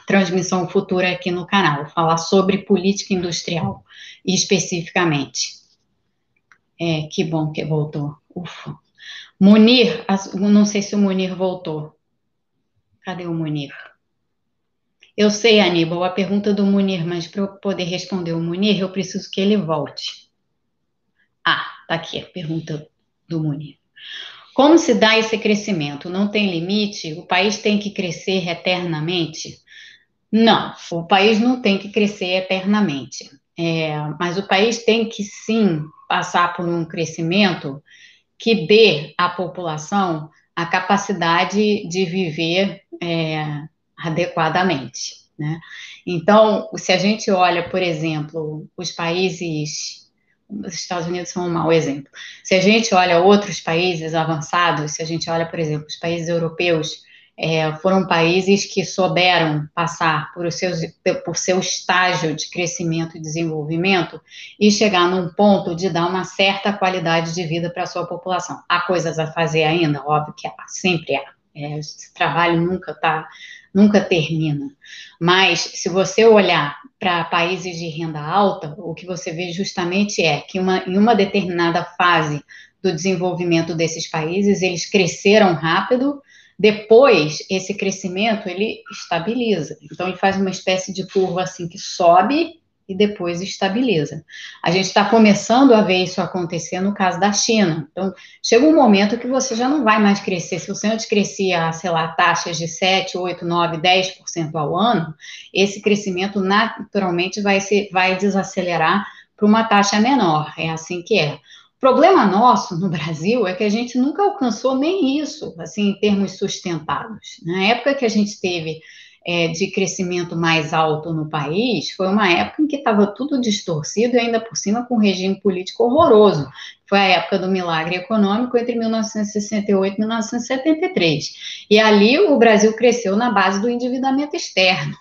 transmissão futura aqui no canal, falar sobre política industrial, especificamente. É, que bom que voltou. Ufa. Munir, não sei se o Munir voltou. Cadê o Munir? Eu sei, Aníbal, a pergunta do Munir, mas para eu poder responder o Munir, eu preciso que ele volte. Ah, tá aqui a pergunta do Munir. Como se dá esse crescimento? Não tem limite? O país tem que crescer eternamente? Não, o país não tem que crescer eternamente. é, mas o país tem que sim passar por um crescimento que dê à população a capacidade de viver é, adequadamente. Né? Então, se a gente olha, por exemplo, os países, os Estados Unidos são um mau exemplo. Se a gente olha outros países avançados, se a gente olha, por exemplo, os países europeus, é, foram países que souberam passar por, seus, por seu estágio de crescimento e desenvolvimento e chegar num ponto de dar uma certa qualidade de vida para a sua população. Há coisas a fazer ainda? Óbvio que há, sempre há. É, esse trabalho nunca está nunca termina. Mas se você olhar para países de renda alta, o que você vê justamente é que uma, em uma determinada fase do desenvolvimento desses países, eles cresceram rápido, depois esse crescimento ele estabiliza. Então ele faz uma espécie de curva assim que sobe e depois estabiliza. A gente está começando a ver isso acontecer no caso da China. Então, chega um momento que você já não vai mais crescer. Se você antes crescia, sei lá, taxas de 7, 8, 9, 10% ao ano, esse crescimento naturalmente vai, ser, vai desacelerar para uma taxa menor. É assim que é. O problema nosso no Brasil é que a gente nunca alcançou nem isso, assim, em termos sustentados. Na época que a gente teve é, de crescimento mais alto no país, foi uma época em que estava tudo distorcido e ainda por cima com um regime político horroroso. Foi a época do milagre econômico entre 1968 e 1973. E ali o Brasil cresceu na base do endividamento externo.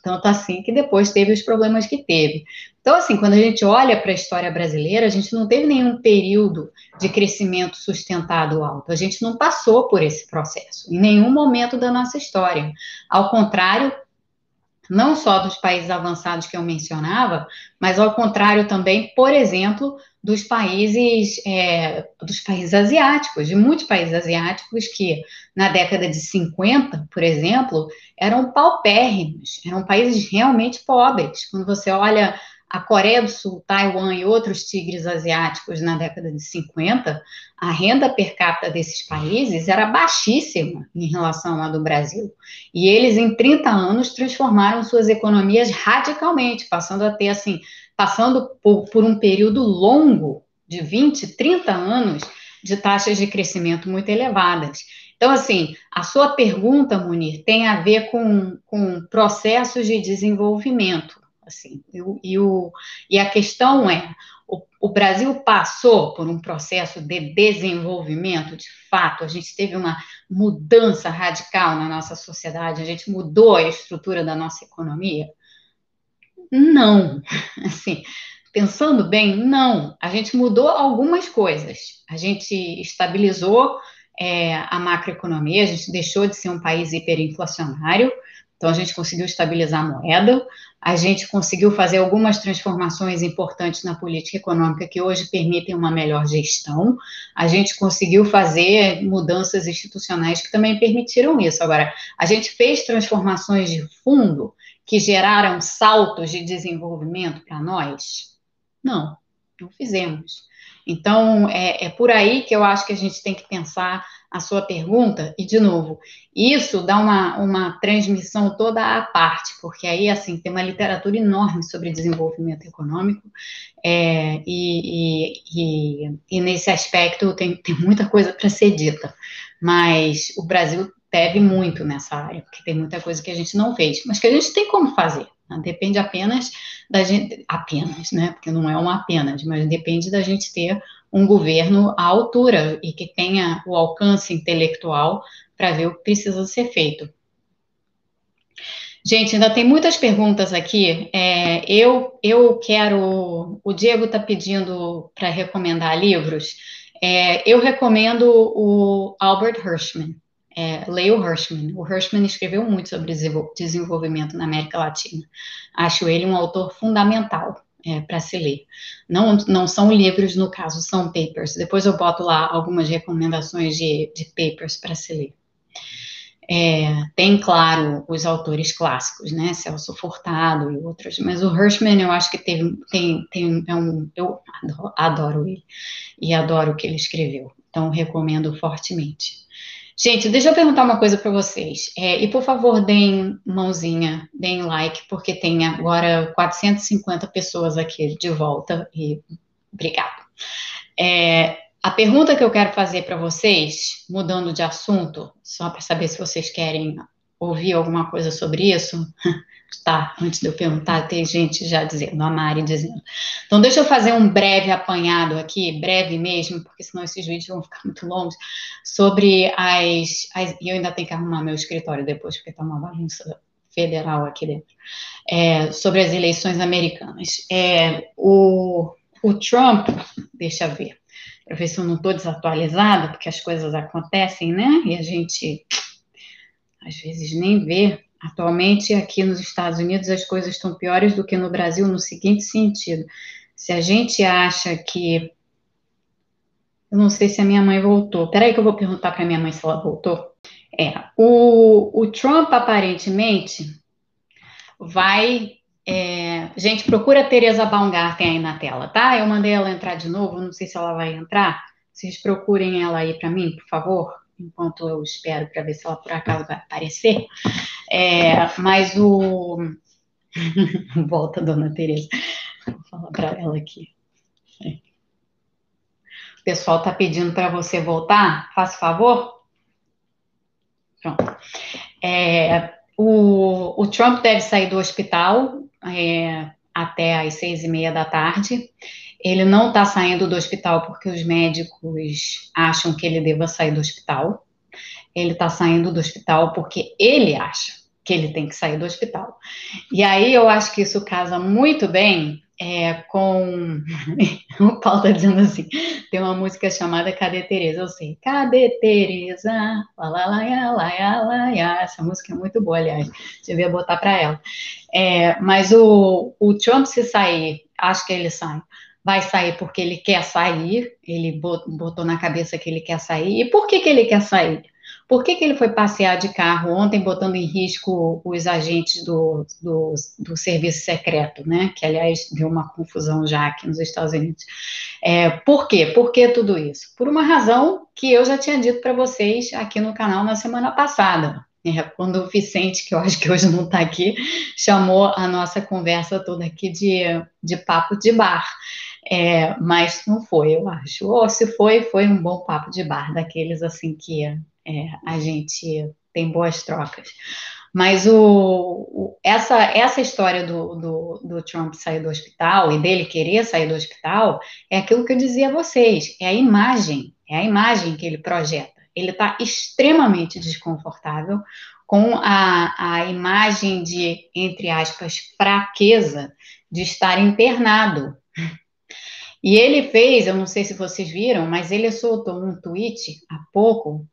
Então, tá assim que depois teve os problemas que teve. Então, assim, quando a gente olha para a história brasileira, a gente não teve nenhum período de crescimento sustentado alto. A gente não passou por esse processo em nenhum momento da nossa história. Ao contrário, não só dos países avançados que eu mencionava, mas ao contrário também, por exemplo, dos países é, dos países asiáticos, de muitos países asiáticos que na década de 50, por exemplo, eram paupérrimos, eram países realmente pobres. Quando você olha a Coreia do Sul, Taiwan e outros tigres asiáticos na década de 50, a renda per capita desses países era baixíssima em relação à do Brasil. E eles, em 30 anos, transformaram suas economias radicalmente, passando a ter, assim, passando por, por um período longo, de 20, 30 anos, de taxas de crescimento muito elevadas. Então, assim, a sua pergunta, Munir, tem a ver com, com processos de desenvolvimento. Assim, e, e, o, e a questão é: o, o, Brasil passou por um processo de desenvolvimento, de fato, a gente teve uma mudança radical na nossa sociedade, a gente mudou a estrutura da nossa economia? Não, assim, pensando bem, não. A gente mudou algumas coisas. A gente estabilizou é, a macroeconomia, a gente deixou de ser um país hiperinflacionário, então a gente conseguiu estabilizar a moeda, a gente conseguiu fazer algumas transformações importantes na política econômica que hoje permitem uma melhor gestão, a gente conseguiu fazer mudanças institucionais que também permitiram isso. Agora, a gente fez transformações de fundo que geraram saltos de desenvolvimento para nós? Não, não fizemos. Então, é, é por aí que eu acho que a gente tem que pensar a sua pergunta, e de novo, isso dá uma, uma transmissão toda à parte, porque aí, assim, tem uma literatura enorme sobre desenvolvimento econômico, é, e, e, e, e, nesse aspecto tem, tem muita coisa para ser dita, mas o Brasil deve muito nessa área, porque tem muita coisa que a gente não fez, mas que a gente tem como fazer. Né? Depende apenas da gente, apenas, né? Porque não é uma apenas, mas depende da gente ter um governo à altura e que tenha o alcance intelectual para ver o que precisa ser feito. Gente, ainda tem muitas perguntas aqui. É, eu, eu quero. O Diego está pedindo para recomendar livros. É, eu recomendo o Albert Hirschman. É, leia o Hirschman. O Hirschman escreveu muito sobre desenvolvimento na América Latina. Acho ele um autor fundamental é, para se ler. Não, não são livros, no caso, são papers. Depois eu boto lá algumas recomendações de, de papers para se ler. É, tem, claro, os autores clássicos, né? Celso Furtado e outros, mas o Hirschman eu acho que teve, tem, tem é um, eu adoro, adoro ele e adoro o que ele escreveu, então recomendo fortemente. Gente, deixa eu perguntar uma coisa para vocês. É, e por favor, deem mãozinha, deem like, porque tem agora 450 pessoas aqui de volta. E obrigado. É, a pergunta que eu quero fazer para vocês, mudando de assunto, só para saber se vocês querem ouvir alguma coisa sobre isso, Tá, antes de eu perguntar, tem gente já dizendo, a Mari dizendo. Então, deixa eu fazer um breve apanhado aqui, breve mesmo, porque senão esses vídeos vão ficar muito longos, sobre as. as e eu ainda tenho que arrumar meu escritório depois, porque está uma bagunça federal aqui dentro. É, sobre as eleições americanas. É, o, o Trump, deixa eu ver, para ver se eu não estou desatualizada, porque as coisas acontecem, né? E a gente às vezes nem vê Atualmente, aqui nos Estados Unidos, as coisas estão piores do que no Brasil, no seguinte sentido: se a gente acha que. Eu não sei se a minha mãe voltou. Peraí, que eu vou perguntar para minha mãe se ela voltou. É, o, o Trump aparentemente vai. É, gente, procura a Teresa Baumgarten aí na tela, tá? Eu mandei ela entrar de novo, não sei se ela vai entrar. Vocês procurem ela aí para mim, por favor enquanto eu espero para ver se ela por acaso vai aparecer. É, mas o. Volta, dona Tereza. Vou falar para ela aqui. O pessoal está pedindo para você voltar. Faça favor. Pronto. É, o, o, Trump deve sair do hospital é, até às seis e meia da tarde. Ele não está saindo do hospital porque os médicos acham que ele deva sair do hospital. Ele está saindo do hospital porque ele acha que ele tem que sair do hospital. E aí eu acho que isso casa muito bem é, com. o Paulo está dizendo assim: tem uma música chamada Cadê Tereza? Eu sei, Cadê Tereza? Lá, lá, lá, lá, lá, lá, Essa música é muito boa, aliás, devia botar para ela. É, mas o, o Trump, se sair, acho que ele sai vai sair porque ele quer sair, ele botou na cabeça que ele quer sair. E por que, que ele quer sair? Por que, que ele foi passear de carro ontem, botando em risco os agentes do, do, do serviço secreto, né? Que, aliás, deu uma confusão já aqui nos Estados Unidos. É, por quê? Por que tudo isso? Por uma razão que eu já tinha dito para vocês aqui no canal na semana passada. É, quando o Vicente, que eu acho que hoje não está aqui, chamou a nossa conversa toda aqui de, de papo de bar. É, mas não foi, eu acho. Ou se foi, foi um bom papo de bar, daqueles assim que é, a gente tem boas trocas. Mas o, o, essa, essa história do, do, do, Trump sair do hospital e dele querer sair do hospital é aquilo que eu dizia a vocês, é a imagem, é a imagem que ele projeta. Ele está extremamente desconfortável com a, a imagem de, entre aspas, fraqueza de estar internado e ele fez, eu não sei se vocês viram, mas ele soltou um tweet há pouco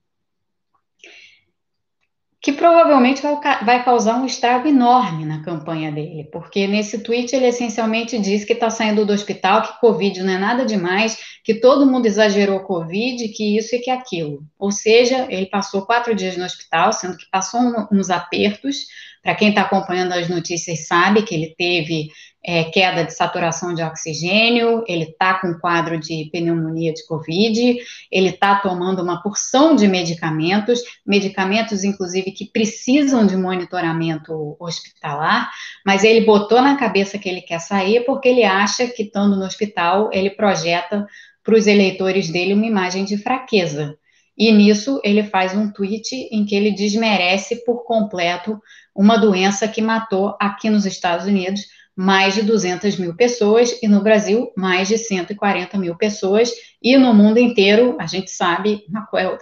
que provavelmente vai, causar um estrago enorme na campanha dele, porque nesse tweet ele essencialmente diz que está saindo do hospital, que Covid não é nada demais, que todo mundo exagerou Covid, que isso e que aquilo. Ou seja, ele passou quatro dias no hospital, sendo que passou uns apertos. Para quem está acompanhando as notícias sabe que ele teve é, queda de saturação de oxigênio, ele está com quadro de pneumonia de Covid, ele está tomando uma porção de medicamentos, medicamentos, inclusive, que precisam de monitoramento hospitalar, mas ele botou na cabeça que ele quer sair porque ele acha que, estando no hospital, ele projeta para os eleitores dele uma imagem de fraqueza. E nisso ele faz um tweet em que ele desmerece por completo uma doença que matou aqui nos Estados Unidos mais de 200 mil pessoas, e no Brasil, mais de 140 mil pessoas, e no mundo inteiro, a gente sabe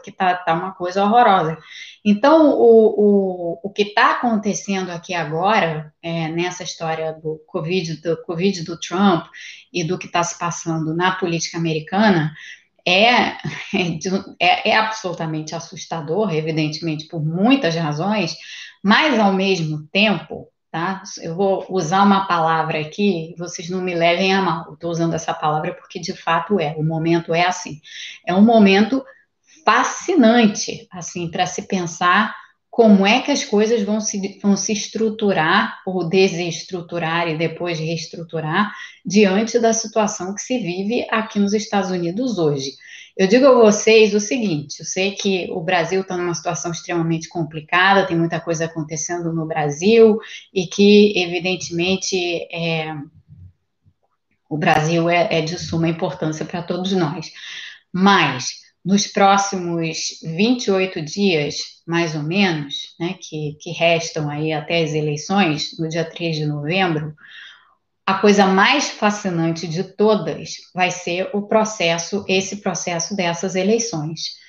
que está tá uma coisa horrorosa. Então, o, o, o que está acontecendo aqui agora, é, nessa história do COVID, do COVID do Trump e do que está se passando na política americana, é, é, é, absolutamente assustador, evidentemente, por muitas razões, mas, ao mesmo tempo, tá? Eu vou usar uma palavra aqui, vocês não me levem a mal. Estou usando essa palavra porque de fato é. O momento é assim. É um momento fascinante, assim, para se pensar como é que as coisas vão se, vão se estruturar ou desestruturar e depois reestruturar diante da situação que se vive aqui nos Estados Unidos hoje. Eu digo a vocês o seguinte: eu sei que o Brasil está numa situação extremamente complicada, tem muita coisa acontecendo no Brasil e que, evidentemente, é, o Brasil é, é de suma importância para todos nós. Mas, nos próximos 28 dias, mais ou menos, né, que, que restam aí até as eleições, no dia 3 de novembro, a coisa mais fascinante de todas vai ser o processo, esse processo dessas eleições.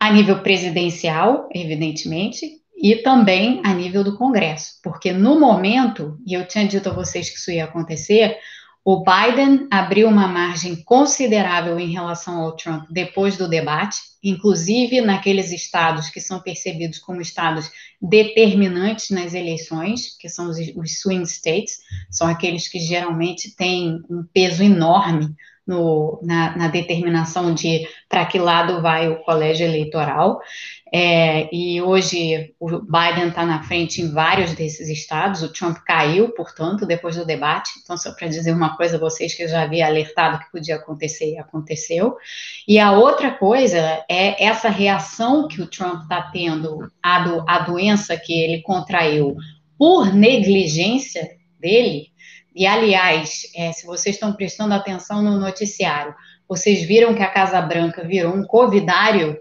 A nível presidencial, evidentemente, e também a nível do Congresso, porque no momento, e eu tinha dito a vocês que isso ia acontecer, o Biden abriu uma margem considerável em relação ao Trump depois do debate, inclusive naqueles estados que são percebidos como estados determinantes nas eleições, que são os, swing states, são aqueles que geralmente têm um peso enorme no, na, na, determinação de para que lado vai o colégio eleitoral. É, e hoje o Biden está na frente em vários desses estados, o Trump caiu, portanto, depois do debate. Então, só para dizer uma coisa a vocês que eu já havia alertado que podia acontecer e aconteceu. E a outra coisa é essa reação que o Trump está tendo à, do, à doença que ele contraiu por negligência dele e, aliás, é, se vocês estão prestando atenção no noticiário, vocês viram que a Casa Branca virou um covidário,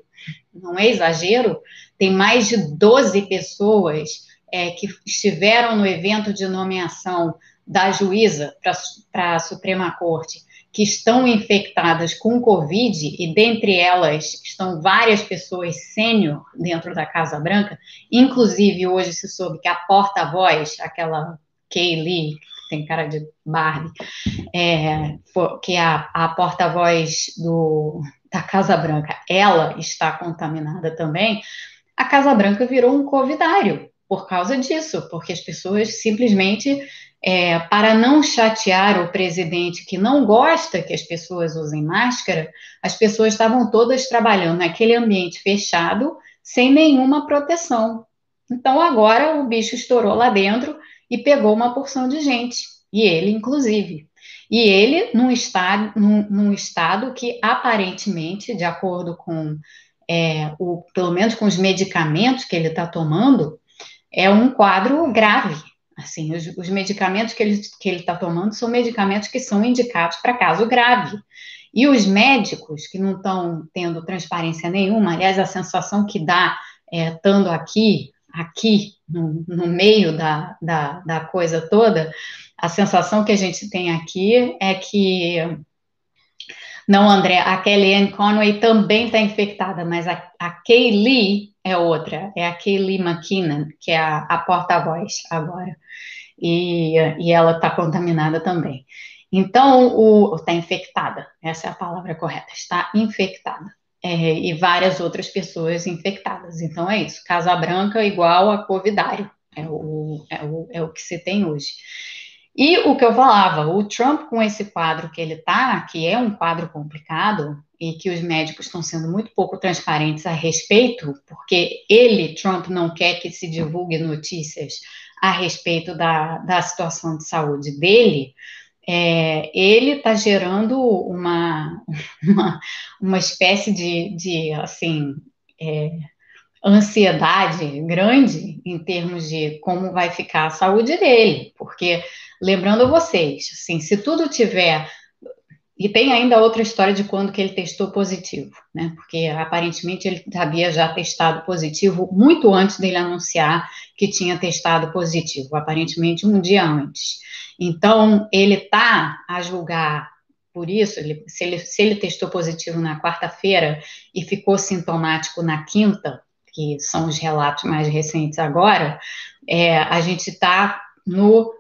não é exagero? Tem mais de 12 pessoas é, que estiveram no evento de nomeação da juíza para a Suprema Corte que estão infectadas com Covid, e dentre elas estão várias pessoas sênior dentro da Casa Branca, inclusive hoje se soube que a porta-voz, aquela Kaylee, tem cara de Barbie, é, que é a, a porta-voz da Casa Branca, ela está contaminada também, a Casa Branca virou um covidário por causa disso, porque as pessoas simplesmente, é, para não chatear o presidente que não gosta que as pessoas usem máscara, as pessoas estavam todas trabalhando naquele ambiente fechado, sem nenhuma proteção. Então agora o bicho estourou lá dentro e pegou uma porção de gente, e ele, inclusive. E ele, num estado, num, num estado que aparentemente, de acordo com é, o, pelo menos com os medicamentos que ele está tomando, é um quadro grave. Assim, os, os medicamentos que ele que ele está tomando são medicamentos que são indicados para caso grave. E os médicos que não estão tendo transparência nenhuma, aliás, a sensação que dá é, estando aqui aqui no, no meio da, da, da, coisa toda, a sensação que a gente tem aqui é que. Não, André, a Kellyanne Conway também está infectada, mas a, a Kaylee é outra, é a Kaylee McKinnon, que é a, a porta-voz agora. E, e ela está contaminada também. Então, está infectada, essa é a palavra correta, está infectada é, e várias outras pessoas infectadas. Então é isso, Casa Branca igual a covidário, é o, é o, é o que se tem hoje. E o que eu falava, o Trump com esse quadro que ele está, que é um quadro complicado e que os médicos estão sendo muito pouco transparentes a respeito, porque ele, Trump, não quer que se divulgue notícias a respeito da, da situação de saúde dele, é, ele está gerando uma, uma, uma, espécie de, de assim, é, ansiedade grande em termos de como vai ficar a saúde dele, porque, lembrando vocês, assim, se tudo tiver e tem ainda outra história de quando que ele testou positivo, né? Porque aparentemente ele havia já testado positivo muito antes dele anunciar que tinha testado positivo, aparentemente um dia antes. Então, ele está a julgar por isso, ele, se, ele, se ele testou positivo na quarta-feira e ficou sintomático na quinta, que são os relatos mais recentes agora, é, a gente está no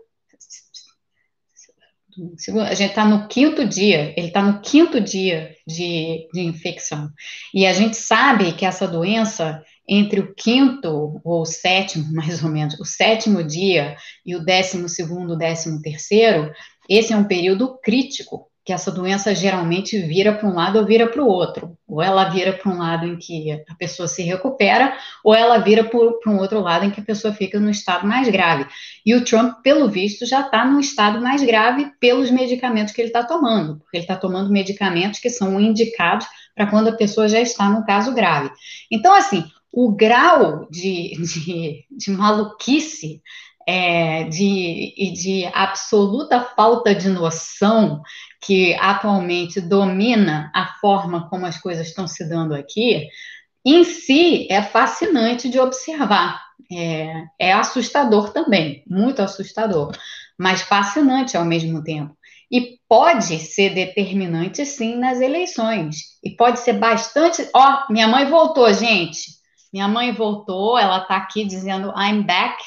a gente está no quinto dia, ele está no quinto dia de, de infecção. E a gente sabe que essa doença, entre o quinto ou o sétimo, mais ou menos, o sétimo dia e o décimo segundo, décimo terceiro, esse é um período crítico que essa doença geralmente vira para um lado ou vira para o outro. Ou ela vira para um lado em que a pessoa se recupera, ou ela vira para um outro lado em que a pessoa fica no estado mais grave. E o Trump, pelo visto, já está no estado mais grave pelos medicamentos que ele está tomando, porque ele está tomando medicamentos que são indicados para quando a pessoa já está no caso grave. Então, assim, o grau de, de, de maluquice é, de, e de absoluta falta de noção que atualmente domina a forma como as coisas estão se dando aqui, em si é fascinante de observar. É, é assustador também, muito assustador, mas fascinante ao mesmo tempo. E pode ser determinante, sim, nas eleições. E pode ser bastante. Ó, oh, minha mãe voltou, gente. Minha mãe voltou, ela está aqui dizendo I'm back.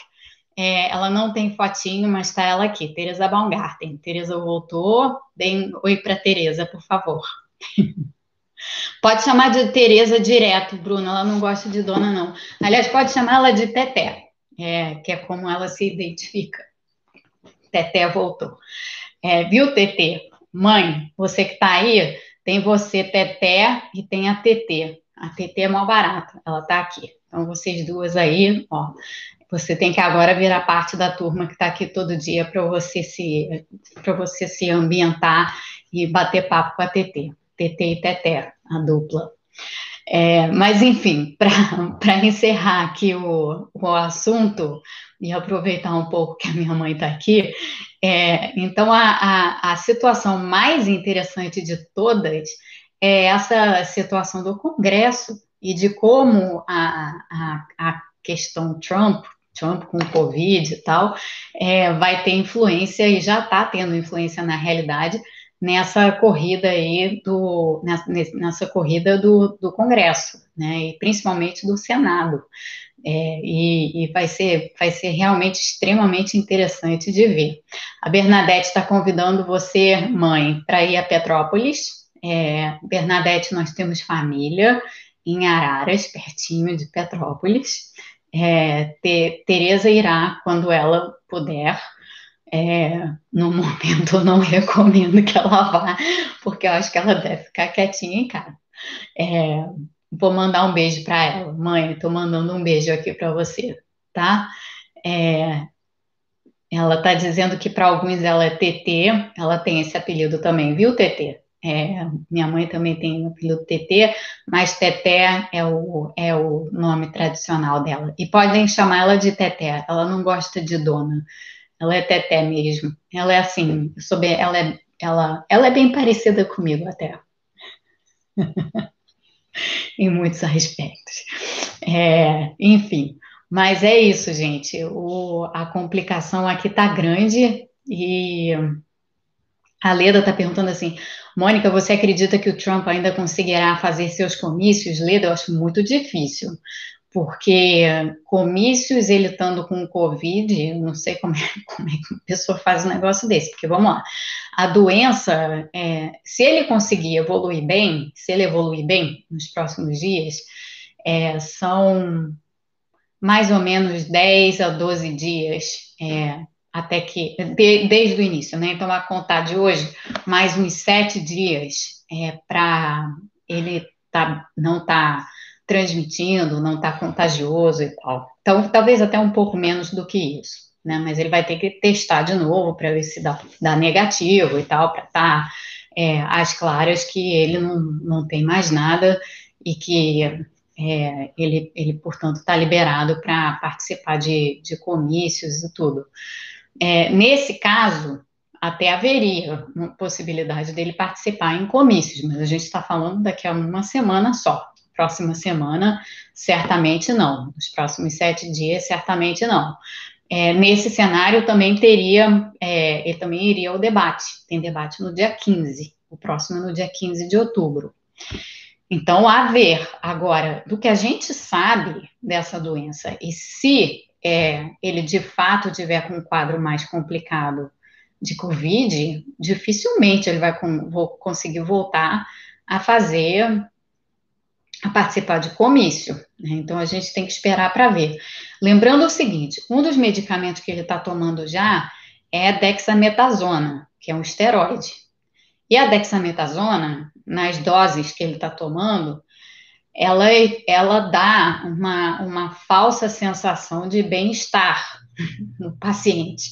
É, ela não tem fotinho, mas está ela aqui, Teresa Baumgarten. Teresa voltou. Deem oi para Teresa, por favor. pode chamar de Teresa direto, Bruna. Ela não gosta de dona, não. Aliás, pode chamar ela de Teté, é, que é como ela se identifica. Teté voltou. É, viu, Teté? Mãe, você que está aí, tem você, Teté, e tem a Tetê. A TT é mal barata, ela está aqui. Então, vocês duas aí, ó, você tem que agora virar parte da turma que está aqui todo dia para você se para você se ambientar e bater papo com a TT. TT e Teté, a dupla. É, mas, enfim, para encerrar aqui o, o assunto e aproveitar um pouco que a minha mãe está aqui, é, então a, a, a situação mais interessante de todas é essa situação do Congresso e de como a, a, a questão Trump, Trump com o Covid e tal, é, vai ter influência e já está tendo influência na realidade nessa corrida aí do nessa, nessa corrida do, do Congresso, né, e principalmente do Senado. É, e, e, vai ser vai ser realmente extremamente interessante de ver. A Bernadette está convidando você, mãe, para ir a Petrópolis é, Bernadette, nós temos família em Araras, pertinho de Petrópolis. É, te, Tereza irá quando ela puder. É, no momento eu não recomendo que ela vá, porque eu acho que ela deve ficar quietinha em casa. É, vou mandar um beijo para ela. Mãe, estou mandando um beijo aqui para você, tá? É, ela está dizendo que para alguns ela é TT, ela tem esse apelido também, viu, TT? É, minha mãe também tem o apelido TT, mas Teté é o, é o nome tradicional dela. E podem chamar ela de Teté, ela não gosta de dona, ela é Teté mesmo. Ela é assim, bem, ela, é, ela, ela é bem parecida comigo até. em muitos aspectos. É, enfim, mas é isso, gente. O, a complicação aqui está grande e a Leda está perguntando assim: Mônica, você acredita que o Trump ainda conseguirá fazer seus comícios? Leda, eu acho muito difícil, porque comícios, ele estando com Covid, não sei como é, como é que a pessoa faz um negócio desse, porque vamos lá, a doença, é, se ele conseguir evoluir bem, se ele evoluir bem nos próximos dias, é, são mais ou menos 10 a 12 dias é, até que, de, desde o início, né? Então, a contar de hoje, mais uns sete dias é, para ele tá, não tá transmitindo, não tá contagioso e tal. Então, talvez até um pouco menos do que isso, né? Mas ele vai ter que testar de novo para ver se dá, dá, negativo e tal, para estar tá, é, às claras que ele não, não tem mais nada e que é, ele, ele, portanto, está liberado para participar de, de comícios e tudo. É, nesse caso, até haveria possibilidade dele participar em comícios, mas a gente está falando daqui a uma semana só. Próxima semana, certamente não. Nos próximos sete dias, certamente não. É, nesse cenário, também teria, é, ele também iria ao debate. Tem debate no dia 15, o próximo é no dia 15 de outubro. Então, a ver agora, do que a gente sabe dessa doença, e se é, ele de fato tiver com um quadro mais complicado de Covid, dificilmente ele vai com, conseguir voltar a fazer, a participar de comício. Né? Então a gente tem que esperar para ver. Lembrando o seguinte: um dos medicamentos que ele está tomando já é dexametasona, que é um esteroide. E a dexametasona, nas doses que ele está tomando, ela, ela dá uma, uma falsa sensação de bem-estar no paciente.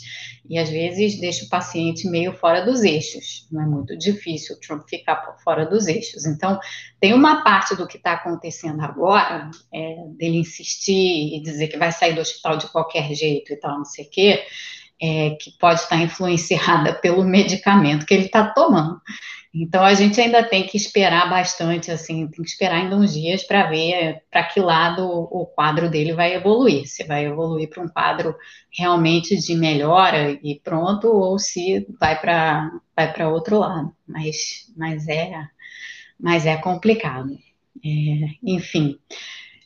E às vezes deixa o paciente meio fora dos eixos. Não é muito difícil o Trump ficar fora dos eixos. Então, tem uma parte do que está acontecendo agora, é, dele insistir e dizer que vai sair do hospital de qualquer jeito e tal, não sei o quê, é, que pode estar influenciada pelo medicamento que ele está tomando. Então a gente ainda tem que esperar bastante, assim, tem que esperar ainda uns dias para ver para que lado o quadro dele vai evoluir. Se vai evoluir para um quadro realmente de melhora e pronto, ou se vai para vai para outro lado. Mas, mas é mas é complicado. É, enfim.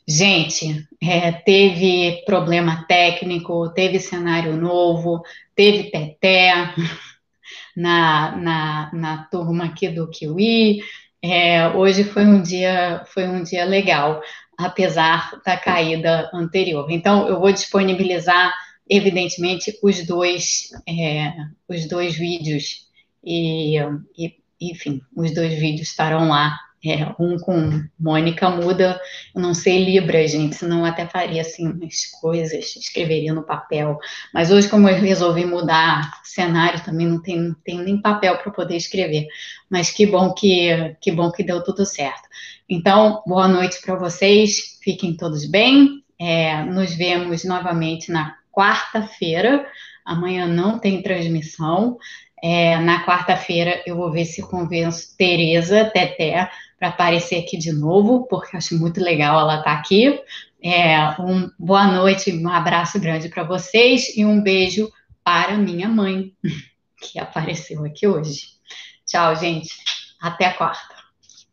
Gente, é, teve problema técnico, teve cenário novo, teve teté na, na, na turma aqui do Kiwi. É, hoje foi um dia foi um dia legal, apesar da caída anterior. Então, eu vou disponibilizar, evidentemente, os dois é, os dois vídeos e, e enfim, os dois vídeos estarão lá é, um com Mônica muda, eu não sei Libra, gente, senão até faria assim umas coisas, escreveria no papel. Mas hoje, como eu resolvi mudar cenário, também não não tenho nem papel para poder escrever. Mas que bom que, que bom que deu tudo certo. Então, boa noite para vocês, fiquem todos bem. É, nos vemos novamente na quarta-feira. Amanhã não tem transmissão. É, na quarta-feira eu vou ver se convenço Tereza Teté para aparecer aqui de novo, porque acho muito legal ela estar tá aqui. É, um boa noite, um abraço grande para vocês e um beijo para minha mãe, que apareceu aqui hoje. Tchau, gente. Até a quarta.